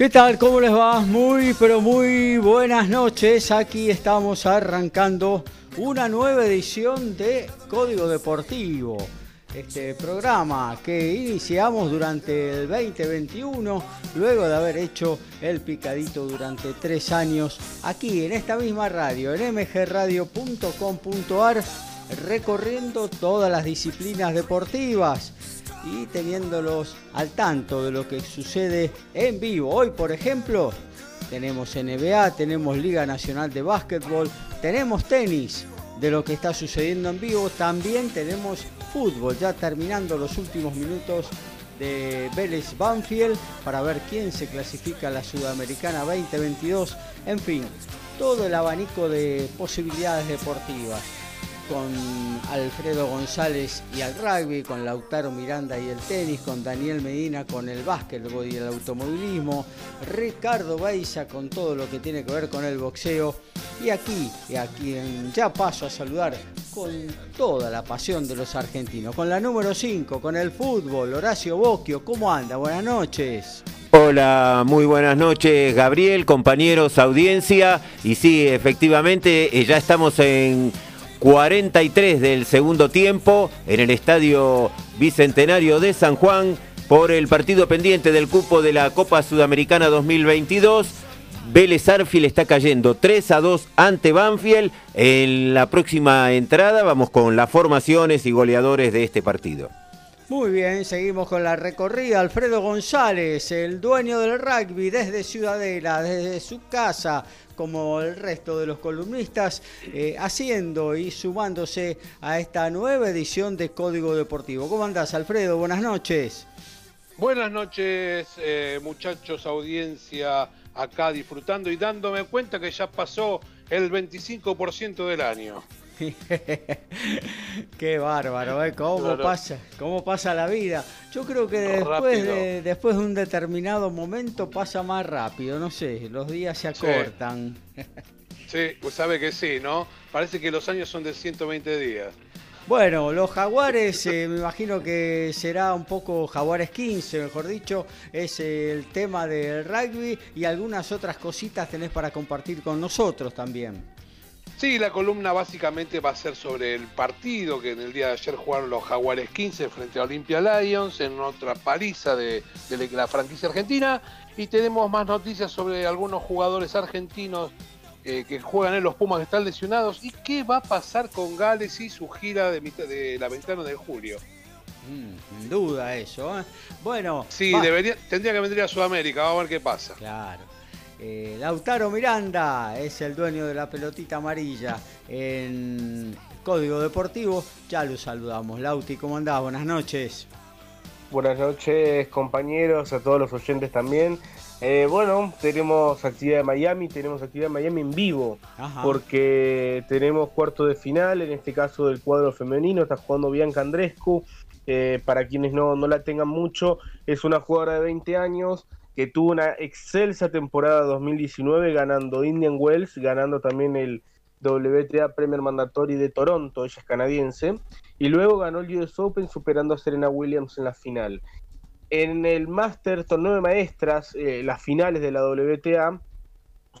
¿Qué tal? ¿Cómo les va? Muy, pero muy buenas noches. Aquí estamos arrancando una nueva edición de Código Deportivo. Este programa que iniciamos durante el 2021, luego de haber hecho el picadito durante tres años aquí en esta misma radio, en mgradio.com.ar, recorriendo todas las disciplinas deportivas y teniéndolos al tanto de lo que sucede en vivo. Hoy, por ejemplo, tenemos NBA, tenemos Liga Nacional de Básquetbol, tenemos tenis de lo que está sucediendo en vivo, también tenemos fútbol, ya terminando los últimos minutos de Vélez Banfield para ver quién se clasifica a la Sudamericana 2022, en fin, todo el abanico de posibilidades deportivas con Alfredo González y al rugby, con Lautaro Miranda y el tenis, con Daniel Medina con el básquetbol y el automovilismo, Ricardo Baiza con todo lo que tiene que ver con el boxeo y aquí, a quien ya paso a saludar con toda la pasión de los argentinos, con la número 5, con el fútbol, Horacio Bocchio, ¿cómo anda? Buenas noches. Hola, muy buenas noches Gabriel, compañeros, audiencia. Y sí, efectivamente, eh, ya estamos en 43 del segundo tiempo en el Estadio Bicentenario de San Juan por el partido pendiente del cupo de la Copa Sudamericana 2022. Vélez Arfield está cayendo 3 a 2 ante Banfield. En la próxima entrada vamos con las formaciones y goleadores de este partido. Muy bien, seguimos con la recorrida. Alfredo González, el dueño del rugby desde Ciudadela, desde su casa, como el resto de los columnistas, eh, haciendo y sumándose a esta nueva edición de Código Deportivo. ¿Cómo andás, Alfredo? Buenas noches. Buenas noches, eh, muchachos, audiencia, acá disfrutando y dándome cuenta que ya pasó el 25% del año. Qué bárbaro, ¿eh? ¿Cómo, pasa, ¿Cómo pasa la vida? Yo creo que después de, después de un determinado momento pasa más rápido, no sé, los días se acortan. Sí, pues sabe que sí, ¿no? Parece que los años son de 120 días. Bueno, los jaguares, eh, me imagino que será un poco jaguares 15, mejor dicho, es el tema del rugby y algunas otras cositas tenés para compartir con nosotros también. Sí, la columna básicamente va a ser sobre el partido que en el día de ayer jugaron los Jaguares 15 frente a Olympia Lions en otra paliza de, la franquicia argentina y tenemos más noticias sobre algunos jugadores argentinos eh, que juegan en los Pumas que están lesionados y qué va a pasar con Gales y su gira de, de la ventana de julio. Mm, sin duda eso. ¿eh? Bueno. Sí, debería, tendría que venir a Sudamérica, vamos a ver qué pasa. Claro. Eh, Lautaro Miranda es el dueño de la pelotita amarilla en Código Deportivo. Ya lo saludamos. Lauti, ¿cómo andás? Buenas noches. Buenas noches, compañeros, a todos los oyentes también. Eh, bueno, tenemos actividad de Miami, tenemos actividad de Miami en vivo, porque tenemos cuarto de final, en este caso del cuadro femenino, está jugando Bianca Andrescu. Eh, para quienes no, no la tengan mucho, es una jugadora de 20 años, que tuvo una excelsa temporada 2019 ganando Indian Wells, ganando también el WTA Premier Mandatory de Toronto, ella es canadiense, y luego ganó el US Open superando a Serena Williams en la final. En el Master Torneo de Maestras, eh, las finales de la WTA,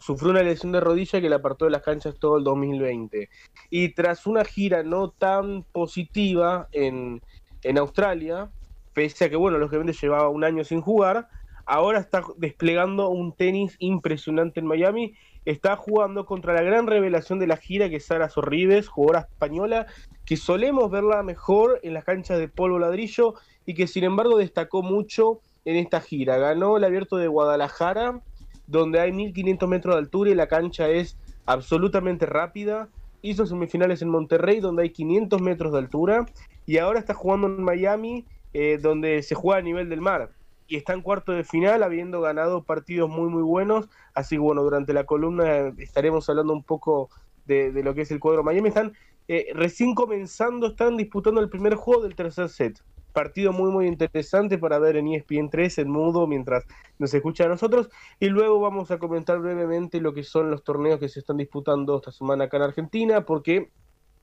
sufrió una lesión de rodilla que la apartó de las canchas todo el 2020. Y tras una gira no tan positiva en, en Australia, pese a que, bueno, lógicamente llevaba un año sin jugar, ahora está desplegando un tenis impresionante en Miami está jugando contra la gran revelación de la gira que es Sara Sorribes, jugadora española, que solemos verla mejor en las canchas de polvo ladrillo y que sin embargo destacó mucho en esta gira. Ganó el abierto de Guadalajara, donde hay 1500 metros de altura y la cancha es absolutamente rápida. Hizo semifinales en Monterrey, donde hay 500 metros de altura. Y ahora está jugando en Miami, eh, donde se juega a nivel del mar. Y está en cuarto de final, habiendo ganado partidos muy, muy buenos. Así que bueno, durante la columna estaremos hablando un poco de, lo que es el cuadro Miami. Están eh, recién comenzando, están disputando el primer juego del tercer set partido muy muy interesante para ver en ESPN 3 en mudo mientras nos escucha a nosotros y luego vamos a comentar brevemente lo que son los torneos que se están disputando esta semana acá en Argentina porque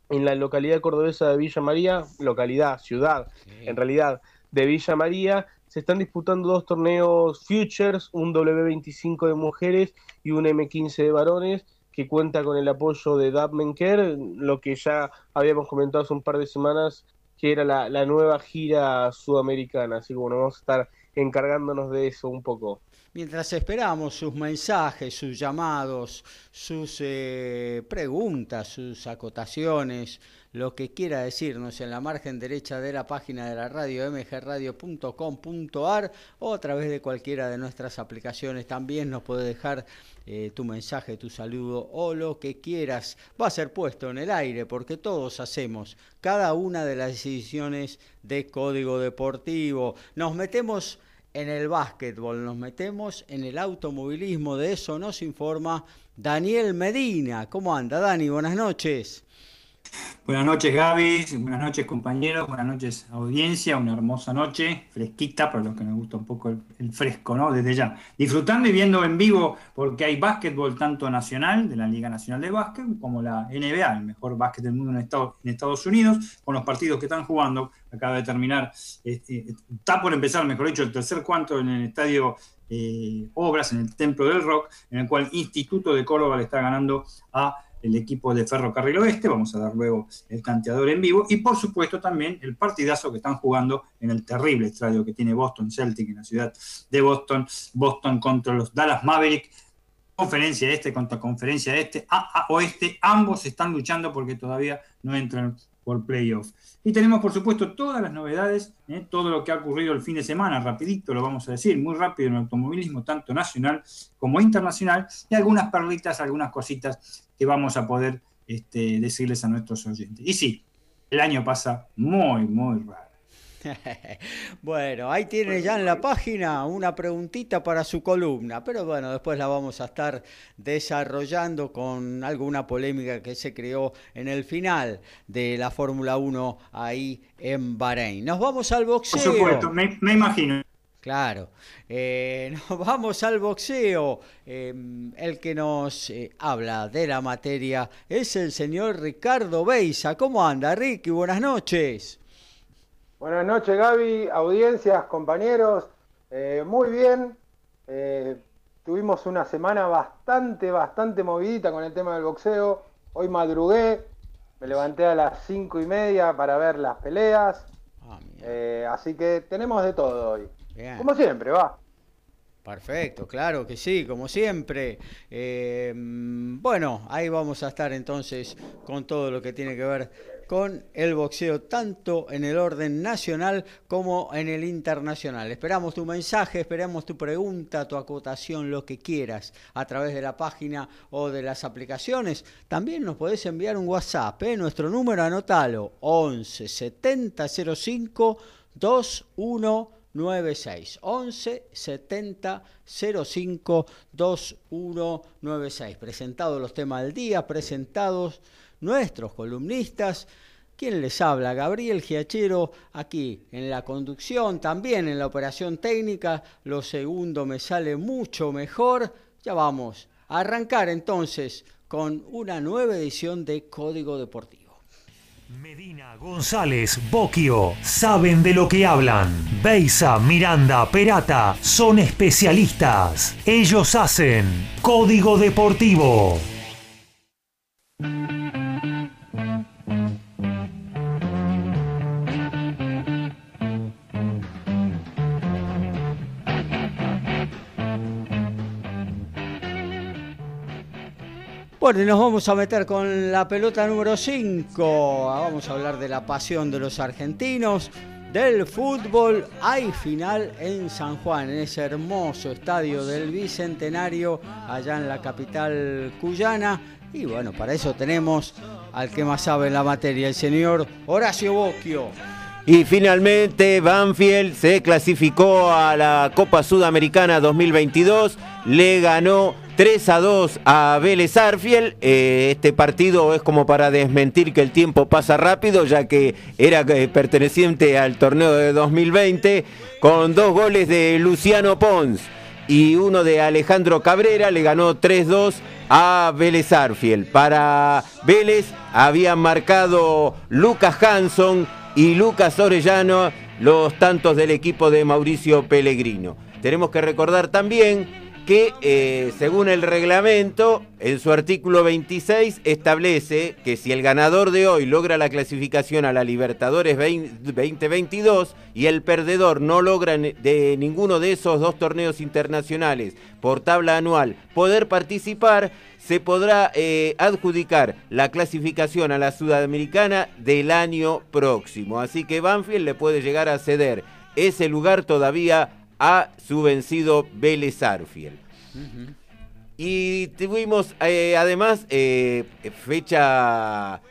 en la localidad cordobesa de Villa María, localidad, ciudad, en realidad de Villa María, se están disputando dos torneos Futures, un W25 de mujeres y un M15 de varones que cuenta con el apoyo de Dab Menker, lo que ya habíamos comentado hace un par de semanas que era la, nueva gira sudamericana. Así que bueno, vamos a estar encargándonos de eso un poco. Mientras esperamos sus mensajes, sus llamados, sus eh, preguntas, sus acotaciones, lo que quiera decirnos en la margen derecha de la página de la radio mgradio.com.ar o a través de cualquiera de nuestras aplicaciones. También nos puede dejar eh, tu mensaje, tu saludo o lo que quieras. Va a ser puesto en el aire porque todos hacemos cada una de las decisiones de código deportivo. Nos metemos en el básquetbol, nos metemos en el automovilismo. De eso nos informa Daniel Medina. ¿Cómo anda, Dani? Buenas noches. Buenas noches Gaby, buenas noches compañeros, buenas noches audiencia, una hermosa noche, fresquita para los que nos gusta un poco el, fresco, ¿no? Desde ya. Disfrutando y viendo en vivo porque hay básquetbol tanto nacional, de la Liga Nacional de Básquet, como la NBA, el mejor básquet del mundo en Estados, Unidos, con los partidos que están jugando. Acaba de terminar, este, está por empezar, mejor dicho, el tercer cuarto en el estadio eh, Obras, en el Templo del Rock, en el cual Instituto de Córdoba le está ganando a el equipo de Ferrocarril Oeste, vamos a dar luego el canteador en vivo, y por supuesto también el partidazo que están jugando en el terrible estadio que tiene Boston Celtic en la ciudad de Boston, Boston contra los Dallas Maverick, conferencia este contra conferencia este, a oeste, ambos están luchando porque todavía no entran por playoff. Y tenemos, por supuesto, todas las novedades, ¿eh? todo lo que ha ocurrido el fin de semana, rapidito lo vamos a decir, muy rápido en el automovilismo, tanto nacional como internacional, y algunas perlitas, algunas cositas que vamos a poder este, decirles a nuestros oyentes. Y sí, el año pasa muy, muy raro. bueno, ahí tiene ya en la página una preguntita para su columna, pero bueno, después la vamos a estar desarrollando con alguna polémica que se creó en el final de la Fórmula 1 ahí en Bahrein. Nos vamos al boxeo. Por supuesto, me, imagino. Claro, eh, nos vamos al boxeo. Em, el que nos eh, habla de la materia es el señor Ricardo Beisa. ¿Cómo anda, Ricky? Buenas noches. Buenas noches Gaby, audiencias, compañeros. Eh, muy bien. Eh, tuvimos una semana bastante, bastante movidita con el tema del boxeo. Hoy madrugué, me levanté a las cinco y media para ver las peleas. Ah, eh, así que tenemos de todo hoy. Como siempre, va. Perfecto, claro que sí, como siempre. bueno, ahí vamos a estar entonces con todo lo que tiene que ver con el boxeo, tanto en el orden nacional como en el internacional. Esperamos tu mensaje, esperamos tu pregunta, tu acotación, lo que quieras, a través de la página o de las aplicaciones. También nos podés enviar un WhatsApp, ¿eh? nuestro número anotalo, 11 70 05 2196 11 70 05 2196. Presentados los temas del día, presentados nuestros columnistas. Quien les habla, Gabriel Giachero, aquí en la conducción, también en la operación técnica. Lo segundo me sale mucho mejor. Ya vamos a arrancar entonces con una nueva edición de Código Deportivo. Medina, González, Boquio, saben de lo que hablan. Beisa, Miranda, Perata, son especialistas. Ellos hacen Código Deportivo. Y nos vamos a meter con la pelota número 5. Vamos a hablar de la pasión de los argentinos, del fútbol. Hay final en San Juan, en ese hermoso estadio del Bicentenario, allá en la capital cuyana. Y bueno, para eso tenemos al que más sabe en la materia, el señor Horacio Bocchio. Y finalmente Banfield se clasificó a la Copa Sudamericana 2022, le ganó 3 a 2 a Vélez Arfiel. Eh, este partido es como para desmentir que el tiempo pasa rápido, ya que era eh, perteneciente al torneo de 2020, con dos goles de Luciano Pons y uno de Alejandro Cabrera, le ganó 3-2 a Vélez Arfiel. Para Vélez habían marcado Lucas Hanson y Lucas Orellano los tantos del equipo de Mauricio Pellegrino. Tenemos que recordar también que eh, según el reglamento, en su artículo 26 establece que si el ganador de hoy logra la clasificación a la Libertadores 2022 y el perdedor no logra de ninguno de esos dos torneos internacionales por tabla anual poder participar, se podrá eh, adjudicar la clasificación a la Sudamericana del año próximo. Así que Banfield le puede llegar a ceder ese lugar todavía a su vencido Vélez Arfiel. Y tuvimos eh, además eh, fecha,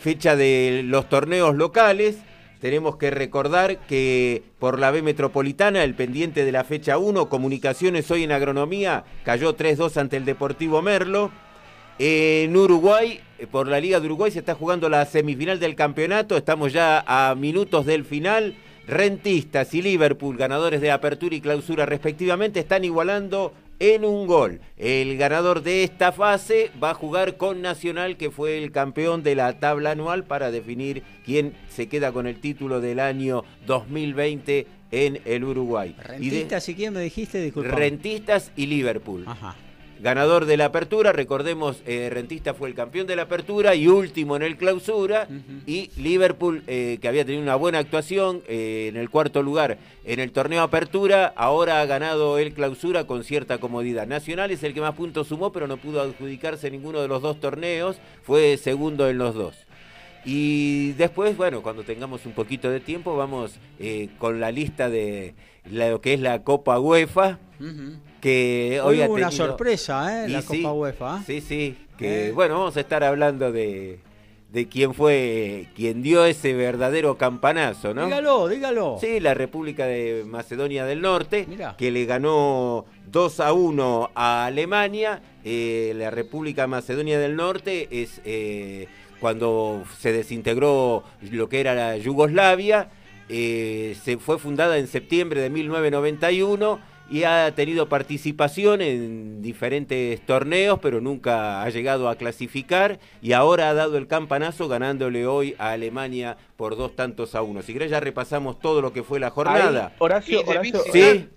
fecha de los torneos locales. Tenemos que recordar que por la B Metropolitana, el pendiente de la fecha 1, Comunicaciones hoy en Agronomía, cayó 3-2 ante el Deportivo Merlo. En Uruguay, por la Liga de Uruguay, se está jugando la semifinal del campeonato. Estamos ya a minutos del final. Rentistas y Liverpool, ganadores de apertura y clausura respectivamente, están igualando en un gol. El ganador de esta fase va a jugar con Nacional, que fue el campeón de la tabla anual, para definir quién se queda con el título del año 2020 en el Uruguay. ¿Rentistas y, quién me dijiste? Disculpa. Rentistas y Liverpool. Ajá ganador de la apertura. Recordemos, eh, Rentista fue el campeón de la apertura y último en el clausura. Y Liverpool, eh, que había tenido una buena actuación eh, en el cuarto lugar en el torneo apertura, ahora ha ganado el clausura con cierta comodidad. Nacional es el que más puntos sumó, pero no pudo adjudicarse ninguno de los dos torneos. Fue segundo en los dos. Y después, bueno, cuando tengamos un poquito de tiempo, vamos con la lista de lo que es la Copa UEFA que hoy, hubo una sorpresa, ¿eh? La Copa UEFA. Sí, sí. Que eh. bueno, vamos a estar hablando de, de quién fue quien dio ese verdadero campanazo, ¿no? Dígalo, dígalo. Sí, la República de Macedonia del Norte, que le ganó 2 a 1 a Alemania. Eh, la República Macedonia del Norte es eh, cuando se desintegró lo que era la Yugoslavia. se fue fundada en septiembre de 1991 y ha tenido participación en diferentes torneos, pero nunca ha llegado a clasificar y ahora ha dado el campanazo ganándole hoy a Alemania por dos tantos a uno. Si querés ya repasamos todo lo que fue la jornada. Horacio, ¿Sí?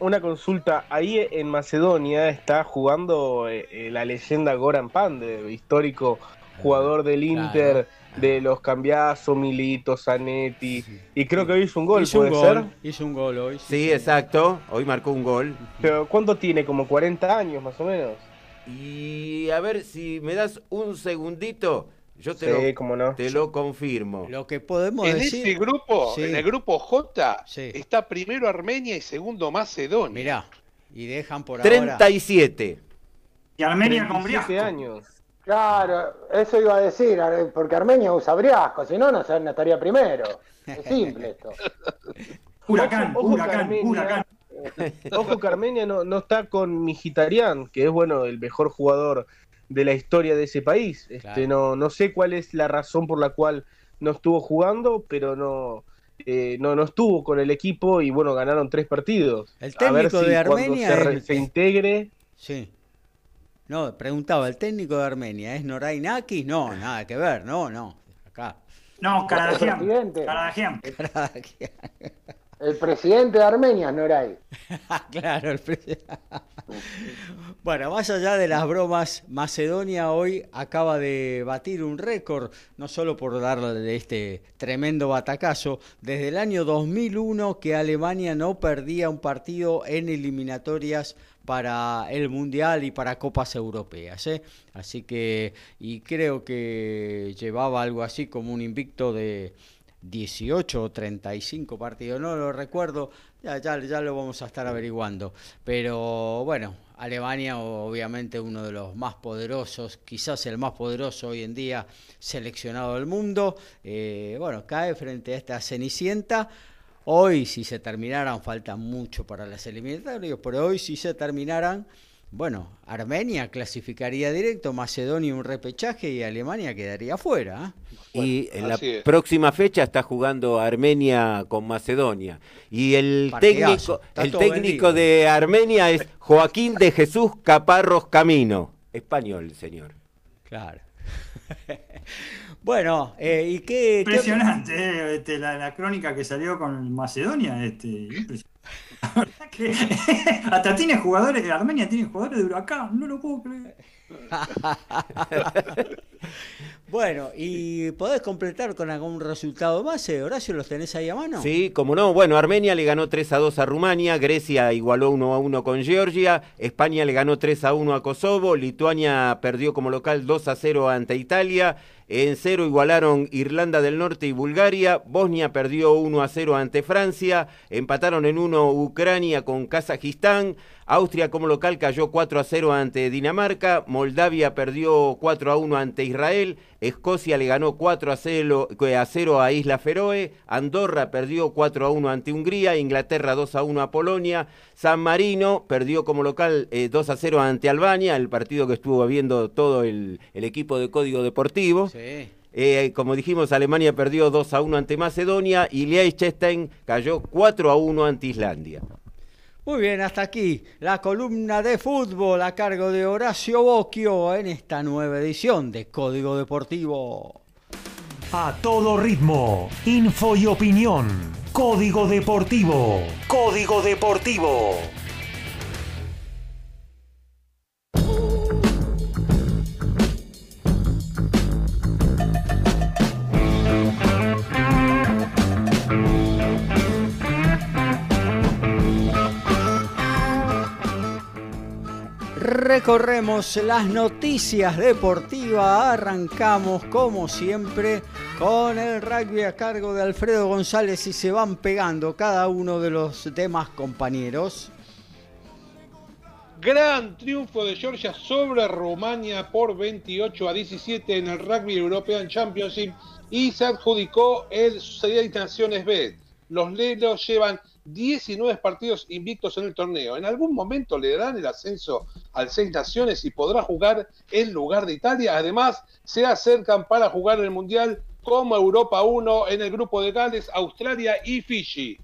una, consulta. Ahí en Macedonia está jugando eh, eh, la leyenda Goran Pandev, histórico jugador del Inter de los cambiazos, Milito, Zanetti. Y creo que hoy hizo un gol, hizo ¿puede un gol, Hizo un gol hoy. Sí, exacto. Hoy marcó un gol. Pero ¿cuánto tiene? ¿Como 40 años más o menos? Y a ver si me das un segundito. Yo te, lo, te lo confirmo. Lo que podemos en decir. En ese grupo, en el grupo J, está primero Armenia y segundo Macedonia. Mirá, y dejan por 37. ahora. Y Armenia con 37 años. Claro, eso iba a decir, porque Armenia usa briasco, si no, no estaría primero. Es simple esto. huracán, ojo, huracán, huracán. Ojo que Armenia no, está con Mijitarian, que es bueno el mejor jugador de la historia de ese país. Este, no, no sé cuál es la razón por la cual no estuvo jugando, pero no, eh, no, no estuvo con el equipo y bueno, ganaron tres partidos. El técnico de Armenia se, se integre. Sí. No, preguntaba, ¿el técnico de Armenia es Noray Nakis? No, nada que ver, no, no. Acá. No, Karadagian. El presidente de Armenia es Noray. claro, el presidente. Bueno, más allá de las bromas, Macedonia hoy acaba de batir un récord, no solo por darle este tremendo batacazo, desde el año 2001 que Alemania no perdía un partido en eliminatorias para el Mundial y para Copas Europeas. ¿eh? Así que, y creo que llevaba algo así como un invicto de 18 o 35 partidos, no lo recuerdo, ya, ya, ya lo vamos a estar averiguando. Pero bueno, Alemania obviamente uno de los más poderosos, quizás el más poderoso hoy en día seleccionado del mundo, eh, bueno, cae frente a esta Cenicienta Hoy, si se terminaran, falta mucho para las eliminatorias, pero hoy, si se terminaran, bueno, Armenia clasificaría directo, Macedonia un repechaje y Alemania quedaría fuera. ¿eh? y en la próxima fecha está jugando Armenia con Macedonia. Y el técnico, el técnico de Armenia es Joaquín de Jesús Caparros Camino. Español, señor. Claro. Bueno, eh, ¿y qué? Impresionante, eh, este, la, crónica que salió con Macedonia, este, hasta tiene jugadores, Armenia tiene jugadores de Huracán, no lo puedo creer. bueno, ¿y podés completar con algún resultado más, eh, Horacio? ¿Los tenés ahí a mano? Sí, como no. Bueno, Armenia le ganó 3 a 2 a Rumania, Grecia igualó 1 a 1 con Georgia, España le ganó 3 a 1 a Kosovo, Lituania perdió como local 2 a 0 ante Italia. En cero igualaron Irlanda del Norte y Bulgaria. Bosnia perdió 1 a 0 ante Francia. Empataron en 1 Ucrania con Kazajistán. Austria como local cayó 4 a 0 ante Dinamarca. Moldavia perdió 4 a 1 ante Israel. Escocia le ganó 4 a 0, a 0 a Isla Feroe. Andorra perdió 4 a 1 ante Hungría. Inglaterra 2 a 1 a Polonia. San Marino perdió como local 2 eh, a 0 ante Albania, el partido que estuvo viendo todo el, equipo de Código Deportivo. Eh, como dijimos, Alemania perdió 2 a 1 ante Macedonia y Liechtenstein cayó 4 a 1 ante Islandia. Muy bien, hasta aquí la columna de fútbol a cargo de Horacio Bocchio en esta nueva edición de Código Deportivo. A todo ritmo, info y opinión. Código Deportivo. Código Deportivo. Recorremos las noticias deportivas, arrancamos como siempre con el rugby a cargo de Alfredo González y se van pegando cada uno de los demás compañeros. Gran triunfo de Georgia sobre Rumania por 28 a 17 en el Rugby European Championship y se adjudicó el Seis Naciones B. Los lelos llevan 19 partidos invictos en el torneo. En algún momento le darán el ascenso al Seis Naciones y podrá jugar en lugar de Italia. Además, se acercan para jugar el Mundial como Europa 1 en el grupo de Gales, Australia y Fiji.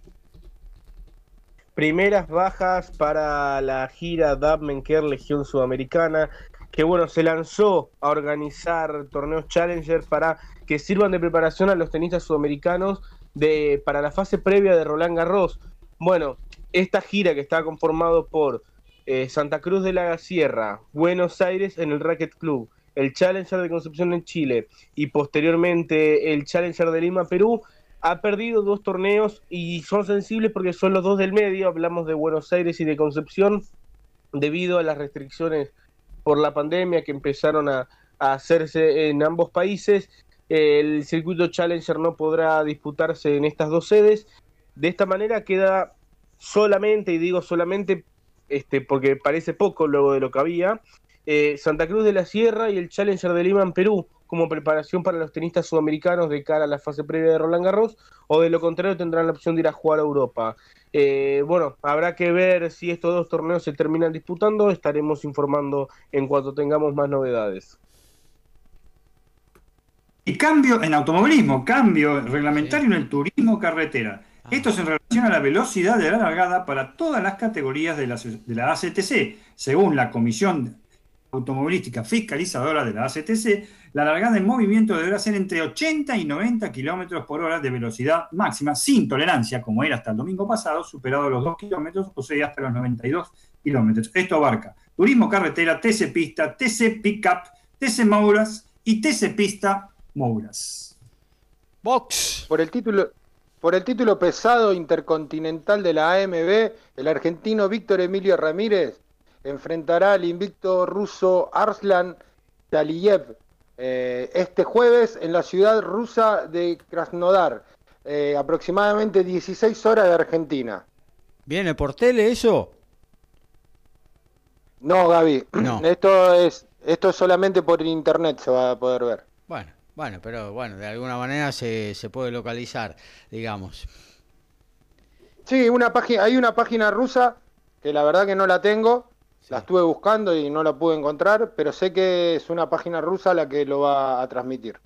Primeras bajas para la gira Dabmenker Legión Sudamericana, que bueno, se lanzó a organizar torneos Challenger para que sirvan de preparación a los tenistas sudamericanos de, para la fase previa de Roland Garros. Bueno, esta gira que está conformado por eh, Santa Cruz de la Sierra, Buenos Aires en el Racket Club, el Challenger de Concepción en Chile y posteriormente el Challenger de Lima, Perú, ha perdido dos torneos y son sensibles porque son los dos del medio, hablamos de Buenos Aires y de Concepción, debido a las restricciones por la pandemia que empezaron a, a hacerse en ambos países. El circuito Challenger no podrá disputarse en estas dos sedes de esta manera queda solamente, y digo solamente este, porque parece poco luego de lo que había, eh, Santa Cruz de la Sierra y el Challenger de Lima en Perú como preparación para los tenistas sudamericanos de cara a la fase previa de Roland Garros, o de lo contrario tendrán la opción de ir a jugar a Europa. Eh, bueno, habrá que ver si estos dos torneos se terminan disputando, estaremos informando en cuanto tengamos más novedades. Y cambio en automovilismo, cambio reglamentario en el turismo carretera. Esto es en relación a la velocidad de la largada para todas las categorías de la, de la ACTC. Según la Comisión Automovilística Fiscalizadora de la ACTC, la largada en movimiento deberá ser entre 80 y 90 kilómetros por hora de velocidad máxima, sin tolerancia, como era hasta el domingo pasado, superado los 2 kilómetros, o sea, hasta los 92 kilómetros. Esto abarca Turismo Carretera, TC Pista, TC Pickup, TC Mouras y TC Pista Mouras. Box. Por el título, por el título pesado intercontinental de la AMB, el argentino Víctor Emilio Ramírez enfrentará al invicto ruso Arslan Taliyev eh, este jueves en la ciudad rusa de Krasnodar, eh, aproximadamente 16 horas de Argentina. ¿Viene por tele eso? No, Gaby. No. Esto es esto es solamente por internet se va a poder ver. Bueno, bueno, pero bueno, de alguna manera se, se puede localizar, digamos. Sí, una página, hay una página rusa que la verdad que no la tengo, la estuve buscando y no la pude encontrar, pero sé que es una página rusa la que lo va a transmitir.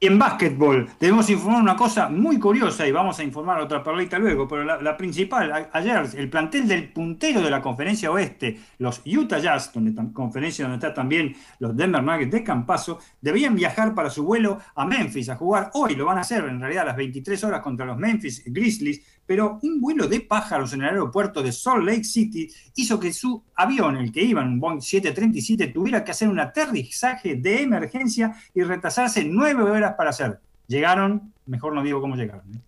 Y en básquetbol debemos informar una cosa muy curiosa y vamos a informar otra perlita luego, pero la, principal, ayer el plantel del puntero de la conferencia oeste, los Utah Jazz, donde conferencia donde está también los Denver Nuggets de Campaso, debían viajar para su vuelo a Memphis a jugar. Hoy lo van a hacer en realidad a las 23 horas contra los Memphis Grizzlies, pero un vuelo de pájaros en el aeropuerto de Salt Lake City hizo que su avión, el que iba en un Boeing 737, tuviera que hacer un aterrizaje de emergencia y retrasarse nueve horas para hacer. Llegaron, mejor no digo cómo llegaron. ¿eh?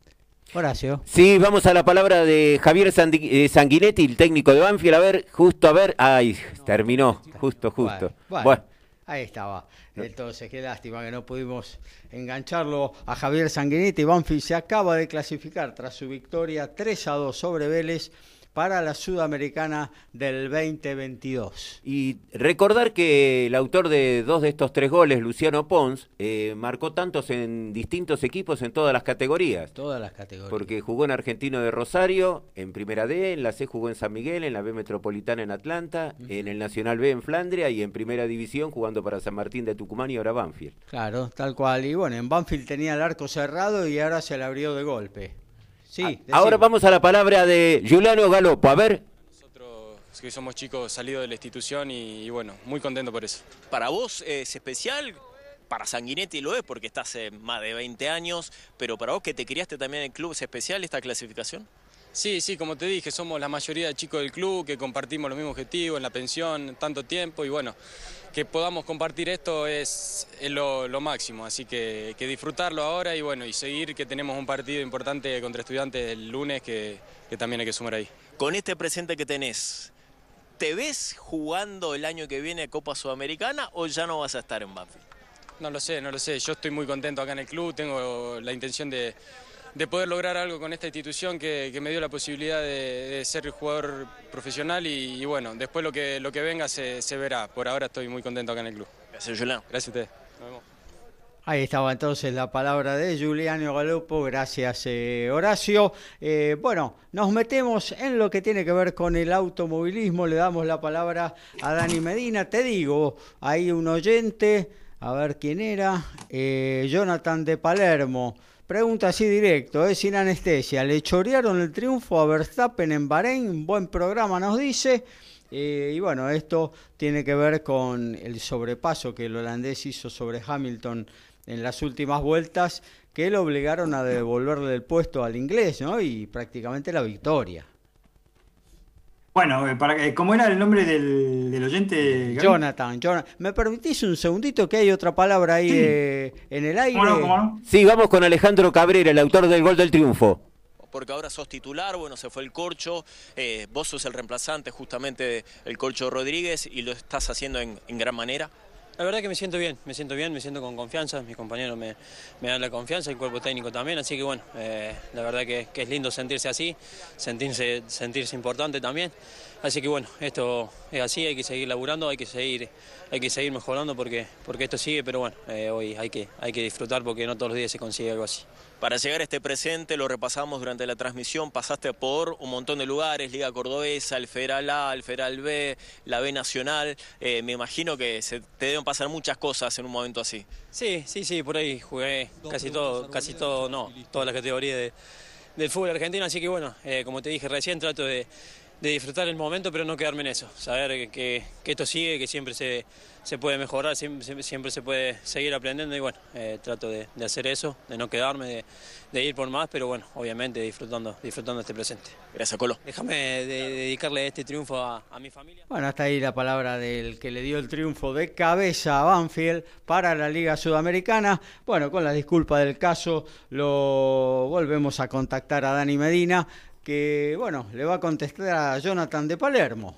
Horacio. Sí, vamos a la palabra de Javier eh, Sanguinetti, el técnico de Banfield. A ver, justo a ver. Ay, terminó, justo, justo. bueno. Ahí estaba. Entonces, qué lástima que no pudimos engancharlo a Javier Sanguinetti. Banfield se acaba de clasificar tras su victoria 3 a 2 sobre Vélez para la Sudamericana del 2022. Y recordar que el autor de dos de estos tres goles, Luciano Pons, eh, marcó tantos en distintos equipos en todas las categorías. Todas las categorías. Porque jugó en Argentino de Rosario, en Primera D, en la C jugó en San Miguel, en la B Metropolitana en Atlanta, en el Nacional B en Flandria y en Primera División jugando para San Martín de Tucumán y ahora Banfield. Claro, tal cual. Y bueno, en Banfield tenía el arco cerrado y ahora se le abrió de golpe. Sí, Ahora vamos a la palabra de Juliano Galopo. A ver. Nosotros que somos chicos salidos de la institución y, bueno, muy contento por eso. Para vos es especial, para Sanguinetti lo es porque estás hace más de 20 años, pero para vos que te criaste también en el club, ¿es especial esta clasificación? Sí, sí, como te dije, somos la mayoría de chicos del club que compartimos los mismos objetivos en la pensión, tanto tiempo y bueno, que podamos compartir esto es, lo, máximo, así que, disfrutarlo ahora y bueno, y seguir que tenemos un partido importante contra estudiantes el lunes que, también hay que sumar ahí. Con este presente que tenés, ¿te ves jugando el año que viene Copa Sudamericana o ya no vas a estar en Banfield? No lo sé, no lo sé, yo estoy muy contento acá en el club, tengo la intención de de poder lograr algo con esta institución que, me dio la posibilidad de, ser jugador profesional y, bueno, después lo que, lo que venga se, verá. Por ahora estoy muy contento acá en el club. Gracias, Julián. Gracias a ustedes. Nos vemos. Ahí estaba entonces la palabra de Juliano Galopo, gracias eh, Horacio. Eh, bueno, nos metemos en lo que tiene que ver con el automovilismo, le damos la palabra a Dani Medina. Te digo, hay un oyente, a ver quién era, eh, Jonathan de Palermo. Pregunta así directo, es sin anestesia. ¿Le chorearon el triunfo a Verstappen en Bahrein? Buen programa nos dice. Eh, y bueno, esto tiene que ver con el sobrepaso que el holandés hizo sobre Hamilton en las últimas vueltas, que lo obligaron a devolverle el puesto al inglés, ¿no? Y prácticamente la victoria. Bueno, eh, para, eh, ¿cómo era el nombre del, oyente? Jonathan, ¿Me permitís un segundito que hay otra palabra ahí eh, en el aire? Sí, vamos con Alejandro Cabrera, el autor del gol del triunfo. Porque ahora sos titular, bueno, se fue el Corcho, vos sos el reemplazante justamente del Corcho Rodríguez y lo estás haciendo en gran manera. La verdad que me siento bien, me siento bien, me siento con confianza, mis compañeros me, dan la confianza, el cuerpo técnico también, así que bueno, eh, la verdad que, es lindo sentirse así, sentirse, sentirse importante también. Así que bueno, esto es así, hay que seguir laburando, hay que seguir, hay que seguir mejorando porque, porque esto sigue, pero bueno, eh, hoy hay que, hay que disfrutar porque no todos los días se consigue algo así. Para llegar a este presente, lo repasamos durante la transmisión, pasaste por un montón de lugares, Liga Cordobesa, el Federal A, el Federal B, la B Nacional. Eh, me imagino que se te deben pasar muchas cosas en un momento así. Sí, sí, sí, por ahí jugué casi todo, casi todo, no, toda la categoría del fútbol argentino, así que bueno, eh, como te dije recién, trato de, disfrutar el momento, pero no quedarme en eso. Saber que, esto sigue, que siempre se, se puede mejorar, siempre, siempre, se puede seguir aprendiendo y bueno, eh, trato de, hacer eso, de no quedarme, de, ir por más, pero bueno, obviamente disfrutando, disfrutando este presente. Gracias, Colo. Déjame dedicarle este triunfo a, a, mi familia. Bueno, hasta ahí la palabra del que le dio el triunfo de cabeza a Banfield para la Liga Sudamericana. Bueno, con la disculpa del caso, lo volvemos a contactar a Dani Medina que, bueno, le va a contestar a Jonathan de Palermo.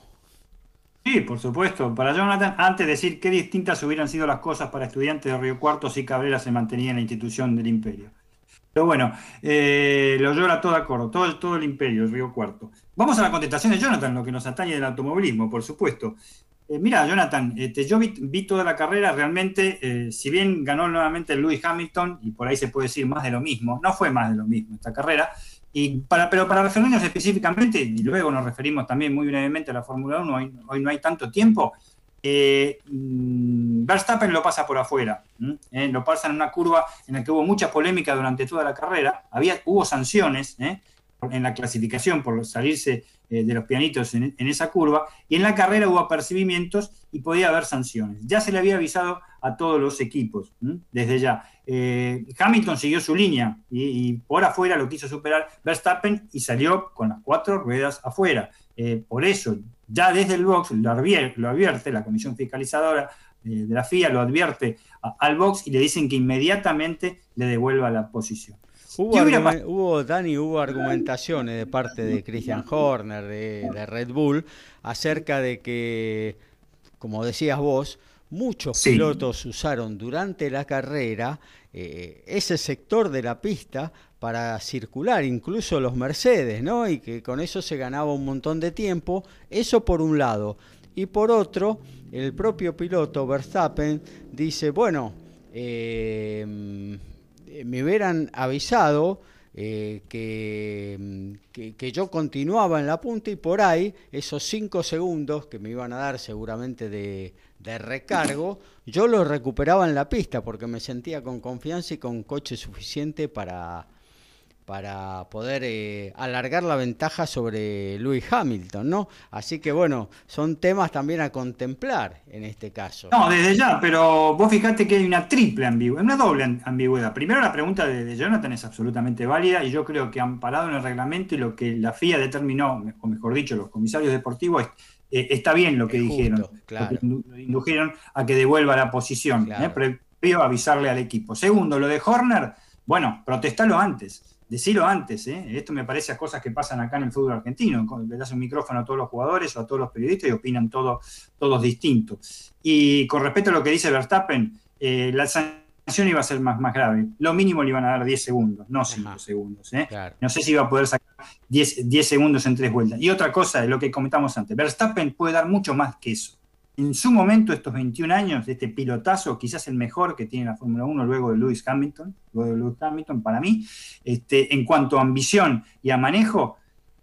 Sí, por supuesto. Para Jonathan, antes de decir qué distintas hubieran sido las cosas para estudiantes de Río Cuarto si Cabrera se mantenía en la institución del imperio. Pero bueno, eh, lo llora todo acuerdo, todo, todo el imperio, el Río Cuarto. Vamos a la contestación de Jonathan, lo que nos atañe del automovilismo, por supuesto. Eh, mira, Jonathan, este, yo vi, toda la carrera, realmente, eh, si bien ganó nuevamente Lewis Hamilton, y por ahí se puede decir más de lo mismo, no fue más de lo mismo esta carrera, y para, pero para referirnos específicamente, y luego nos referimos también muy brevemente a la Fórmula 1, hoy, no hay tanto tiempo, eh, mm, Verstappen lo pasa por afuera, eh, lo pasa en una curva en la que hubo mucha polémica durante toda la carrera, había, hubo sanciones eh, en la clasificación por salirse de los pianitos en, esa curva, y en la carrera hubo apercibimientos y podía haber sanciones. Ya se le había avisado a todos los equipos desde ya. Eh, Hamilton siguió su línea y, por afuera lo quiso superar Verstappen y salió con las cuatro ruedas afuera. Eh, por eso, ya desde el box lo advierte, la comisión fiscalizadora eh, de la FIA, lo advierte al box y le dicen que inmediatamente le devuelva la posición. Hubo, Dani, hubo argumentaciones de parte de Christian Horner, de Red Bull, acerca de que, como decías vos, muchos pilotos usaron durante la carrera eh, ese sector de la pista para circular, incluso los Mercedes, ¿no? Y que con eso se ganaba un montón de tiempo. Eso por un lado. Y por otro, el propio piloto Verstappen dice, bueno, eh, me hubieran avisado eh, que, que, yo continuaba en la punta y por ahí esos cinco segundos que me iban a dar seguramente de, de recargo, yo lo recuperaba en la pista porque me sentía con confianza y con coche suficiente para, para poder eh, alargar la ventaja sobre Lewis Hamilton, ¿no? Así que bueno, son temas también a contemplar en este caso. No, desde ya, pero vos fijate que hay una triple ambigüedad, una doble ambigüedad. Primero la pregunta de, Jonathan es absolutamente válida y yo creo que han parado en el reglamento y lo que la FIA determinó, o mejor dicho, los comisarios deportivos, eh, está bien lo que dijeron, claro. indujeron a que devuelva la posición, ¿eh? previo avisarle al equipo. Segundo, lo de Horner, bueno, protestalo antes, decilo antes, ¿eh? esto me parece a cosas que pasan acá en el fútbol argentino, le das un micrófono a todos los jugadores o a todos los periodistas y opinan todos distintos. Y con respecto a lo que dice Verstappen, la iba a ser más, más grave. Lo mínimo le iban a dar 10 segundos, no 5 segundos. ¿eh? No sé si iba a poder sacar 10, 10, segundos en tres vueltas. Y otra cosa lo que comentamos antes, Verstappen puede dar mucho más que eso. En su momento, estos 21 años, este pilotazo, quizás el mejor que tiene la Fórmula 1 luego de Lewis Hamilton, luego de Lewis Hamilton, para mí, este, en cuanto a ambición y a manejo,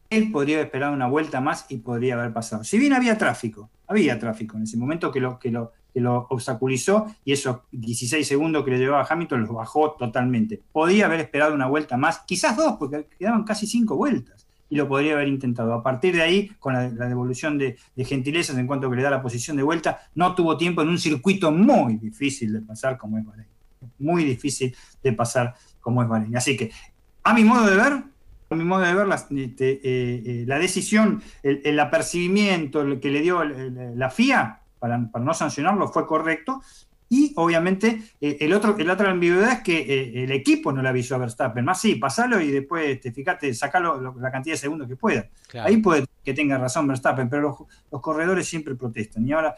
él podría haber esperado una vuelta más y podría haber pasado. Si bien había tráfico, había tráfico en ese momento que lo, que lo, que lo obstaculizó y esos 16 segundos que le llevaba Hamilton los bajó totalmente. Podía haber esperado una vuelta más, quizás dos, porque quedaban casi cinco vueltas y lo podría haber intentado. A partir de ahí, con la, devolución de, gentilezas en cuanto que le da la posición de vuelta, no tuvo tiempo en un circuito muy difícil de pasar como es Bahrein. Muy difícil de pasar como es Bahrein. Así que, a mi modo de ver, a mi modo de ver, la, este, eh, eh, la decisión, el, apercibimiento que le dio la FIA para, no sancionarlo fue correcto. Y obviamente eh, el otro, la otra ambigüedad es que eh, el equipo no le avisó a Verstappen. Más sí, pasalo y después, este, fíjate, sacalo la cantidad de segundos que pueda. Ahí puede que tenga razón Verstappen, pero los, corredores siempre protestan. Y ahora,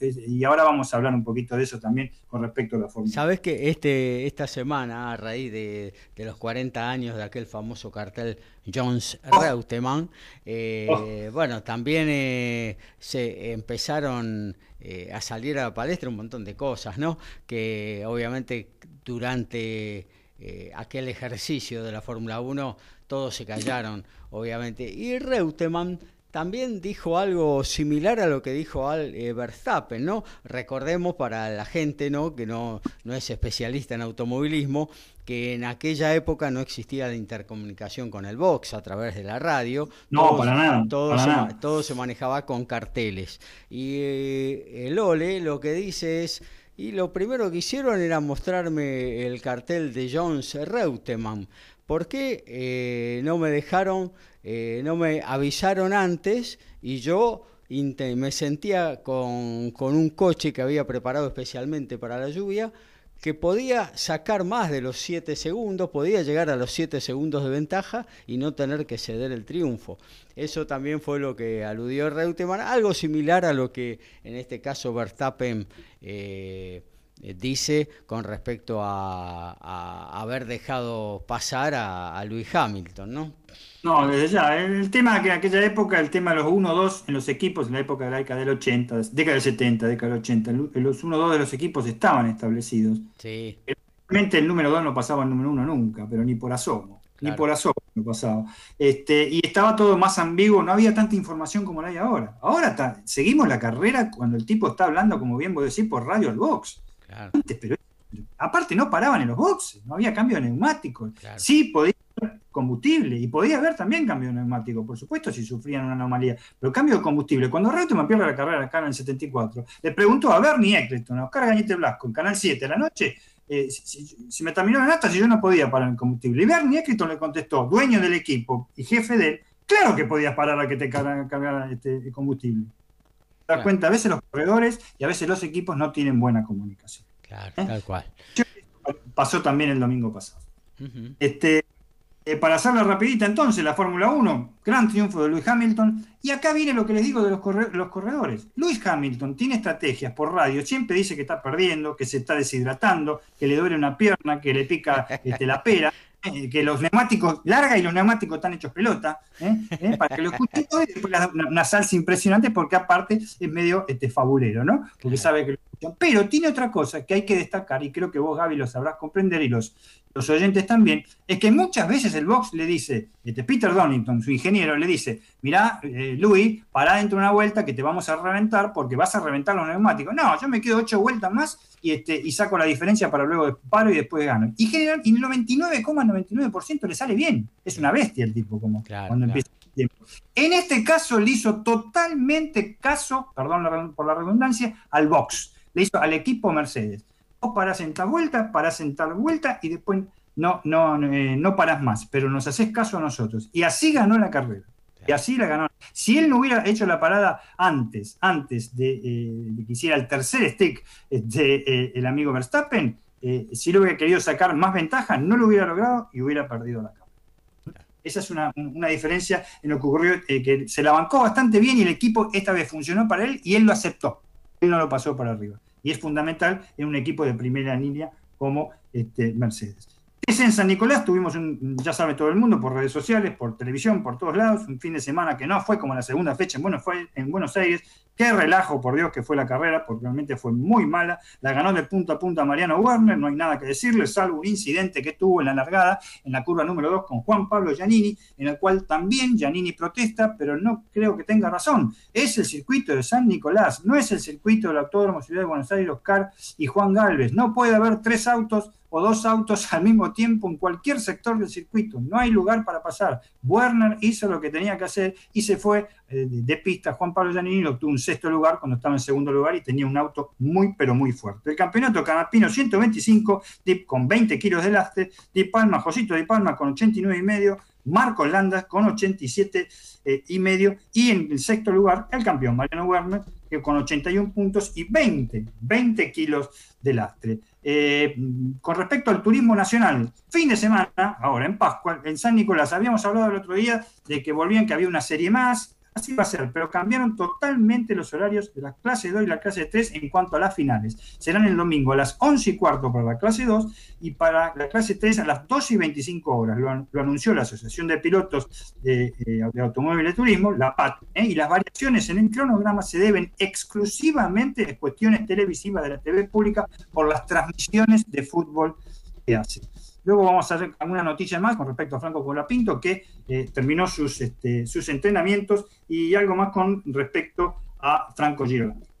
eh, y ahora vamos a hablar un poquito de eso también con respecto a la Fórmula. Sabes que este, esta semana, a raíz de, los 40 años de aquel famoso cartel Jones oh. Reutemann, oh. bueno, también se empezaron eh, a salir a la palestra un montón de cosas, ¿no? Que obviamente durante eh, aquel ejercicio de la Fórmula 1 todos se callaron, obviamente. Y Reutemann también dijo algo similar a lo que dijo Al eh, Verstappen, ¿no? Recordemos para la gente, ¿no? Que no, no es especialista en automovilismo, que en aquella época no existía la intercomunicación con el box a través de la radio. No, para nada. Todo, se, todo se manejaba con carteles. Y eh, el Ole lo que dice es... Y lo primero que hicieron era mostrarme el cartel de Jones Reutemann. ¿Por qué eh, no me dejaron eh, no me avisaron antes y yo me sentía con, un coche que había preparado especialmente para la lluvia, que podía sacar más de los 7 segundos, podía llegar a los 7 segundos de ventaja y no tener que ceder el triunfo. Eso también fue lo que aludió Reutemann, algo similar a lo que en este caso Verstappen eh, dice con respecto a, haber dejado pasar a, a Luis Hamilton, ¿no? No, desde ya. El tema que en aquella época, el tema de los 1-2 en los equipos, en la época de la década del 80, década del 70, década del 80, los 1-2 de los equipos estaban establecidos. Sí. Realmente el número 2 no pasaba al número 1 nunca, pero ni por asomo. Ni por asomo no pasaba. Este, y estaba todo más ambiguo, no había tanta información como la hay ahora. Ahora seguimos la carrera cuando el tipo está hablando, como bien vos decís, por radio al box. Claro. pero aparte no paraban en los boxes, no había cambio de neumáticos. Sí podía combustible y podía haber también cambio de neumático, por supuesto, si sufrían una anomalía, pero cambio de combustible. Cuando me pierde la carrera acá en el 74, le preguntó a Bernie Eccleston, a Oscar Gañete Blasco, en Canal 7 de la noche, eh, si, me terminó la nata, si yo no podía parar el combustible. Y Bernie Eccleston le contestó, dueño del equipo y jefe de él, claro que podías parar a que te cargara este combustible. Das cuenta, a veces los corredores y a veces los equipos no tienen buena comunicación. Claro, ¿Eh? tal cual. Pasó también el domingo pasado. este, eh, para hacerla rapidita entonces, la Fórmula 1, gran triunfo de Lewis Hamilton. Y acá viene lo que les digo de los, los corredores. Lewis Hamilton tiene estrategias por radio, siempre dice que está perdiendo, que se está deshidratando, que le duele una pierna, que le pica este, la pera. Eh, que los neumáticos, larga y los neumáticos están hechos pelota, ¿eh? para que lo escuchen todo y después una, salsa impresionante porque aparte es medio este, fabulero, ¿no? Porque sabe que escuchan. Pero tiene otra cosa que hay que destacar y creo que vos, Gaby, lo sabrás comprender y los, los oyentes también, es que muchas veces el box le dice, este Peter Donington, su ingeniero, le dice, mirá, eh, Louis, pará dentro de una vuelta que te vamos a reventar porque vas a reventar los neumáticos. No, yo me quedo ocho vueltas más y, este, y saco la diferencia para luego paro y después gano. Y, general, y el 99,99% le sale bien. Es una bestia el tipo como cuando empieza el tiempo. En este caso le hizo totalmente caso, perdón por la redundancia, al box. Le hizo al equipo Mercedes para sentar vuelta, para sentar vuelta y después no, no, eh, no paras más, pero nos haces caso a nosotros. Y así ganó la carrera. Y así la ganó. Si él no hubiera hecho la parada antes, antes de, eh, que hiciera el tercer stick eh, el amigo Verstappen, si él hubiera querido sacar más ventaja, no lo hubiera logrado y hubiera perdido la carrera. Esa es una, una, diferencia en lo que ocurrió, que se la bancó bastante bien y el equipo esta vez funcionó para él y él lo aceptó. Él no lo pasó para arriba y es fundamental en un equipo de primera línea como este, Mercedes. Es en San Nicolás, tuvimos, un, ya sabe todo el mundo, por redes sociales, por televisión, por todos lados, un fin de semana que no fue como la segunda fecha en Buenos, fue en Buenos Aires. Qué relajo, por Dios, que fue la carrera, porque realmente fue muy mala. La ganó de punta a punta Mariano Werner, no hay nada que decirle, salvo un incidente que tuvo en la largada, en la curva número 2 con Juan Pablo Giannini, en el cual también Giannini protesta, pero no creo que tenga razón. Es el circuito de San Nicolás, no es el circuito del Autódromo Ciudad de Buenos Aires, Oscar y Juan Galvez. No puede haber tres autos o dos autos al mismo tiempo en cualquier sector del circuito. No hay lugar para pasar. Werner hizo lo que tenía que hacer y se fue de pista. Juan Pablo Giannini obtuvo un sexto lugar cuando estaba en segundo lugar y tenía un auto muy, pero muy fuerte. El campeonato Canapino 125 con 20 kilos de lastre. Di Palma, Josito Di Palma con 89 y medio. Marcos Landas con 87 eh, y medio. Y en el sexto lugar, el campeón Mariano Werner, que con 81 puntos y 20, 20 kilos de lastre. Eh, con respecto al turismo nacional, fin de semana, ahora en Pascua, en San Nicolás, habíamos hablado el otro día de que volvían, que había una serie más, Así va a ser, pero cambiaron totalmente los horarios de la clase 2 y la clase 3 en cuanto a las finales. Serán el domingo a las 11 y cuarto para la clase 2 y para la clase 3 a las 12 y 25 horas. Lo, anunció la Asociación de Pilotos de, de Automóviles de Turismo, la PAT, ¿eh? y las variaciones en el cronograma se deben exclusivamente a cuestiones televisivas de la TV pública por las transmisiones de fútbol que hace. Luego vamos a hacer alguna noticia más con respecto a Franco Colapinto, que eh, terminó sus, este, sus entrenamientos, y algo más con respecto a Franco Girolamo.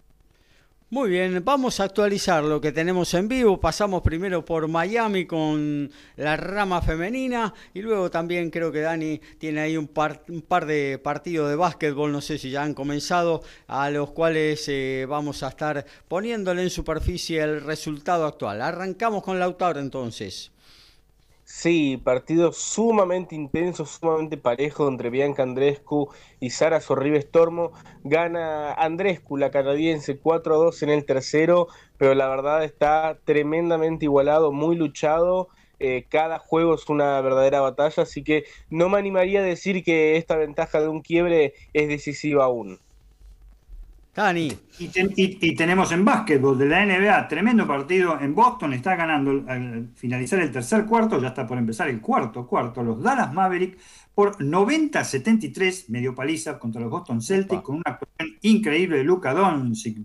Muy bien, vamos a actualizar lo que tenemos en vivo. Pasamos primero por Miami con la rama femenina y luego también creo que Dani tiene ahí un par, un par de partidos de básquetbol, no sé si ya han comenzado, a los cuales eh, vamos a estar poniéndole en superficie el resultado actual. Arrancamos con Lautaro entonces. Sí, partido sumamente intenso, sumamente parejo entre Bianca Andrescu y Sara Sorribes Tormo. Gana Andrescu, la canadiense, 4 a 2 en el tercero, pero la verdad está tremendamente igualado, muy luchado. Eh, cada juego es una verdadera batalla, así que no me animaría a decir que esta ventaja de un quiebre es decisiva aún. Dani. Y, tenemos en básquetbol de la NBA, tremendo partido en Boston, está ganando al finalizar el tercer cuarto, ya está por empezar el cuarto cuarto, los Dallas Mavericks por 90-73, medio paliza contra los Boston Celtics, con una actuación increíble de Luka Doncic,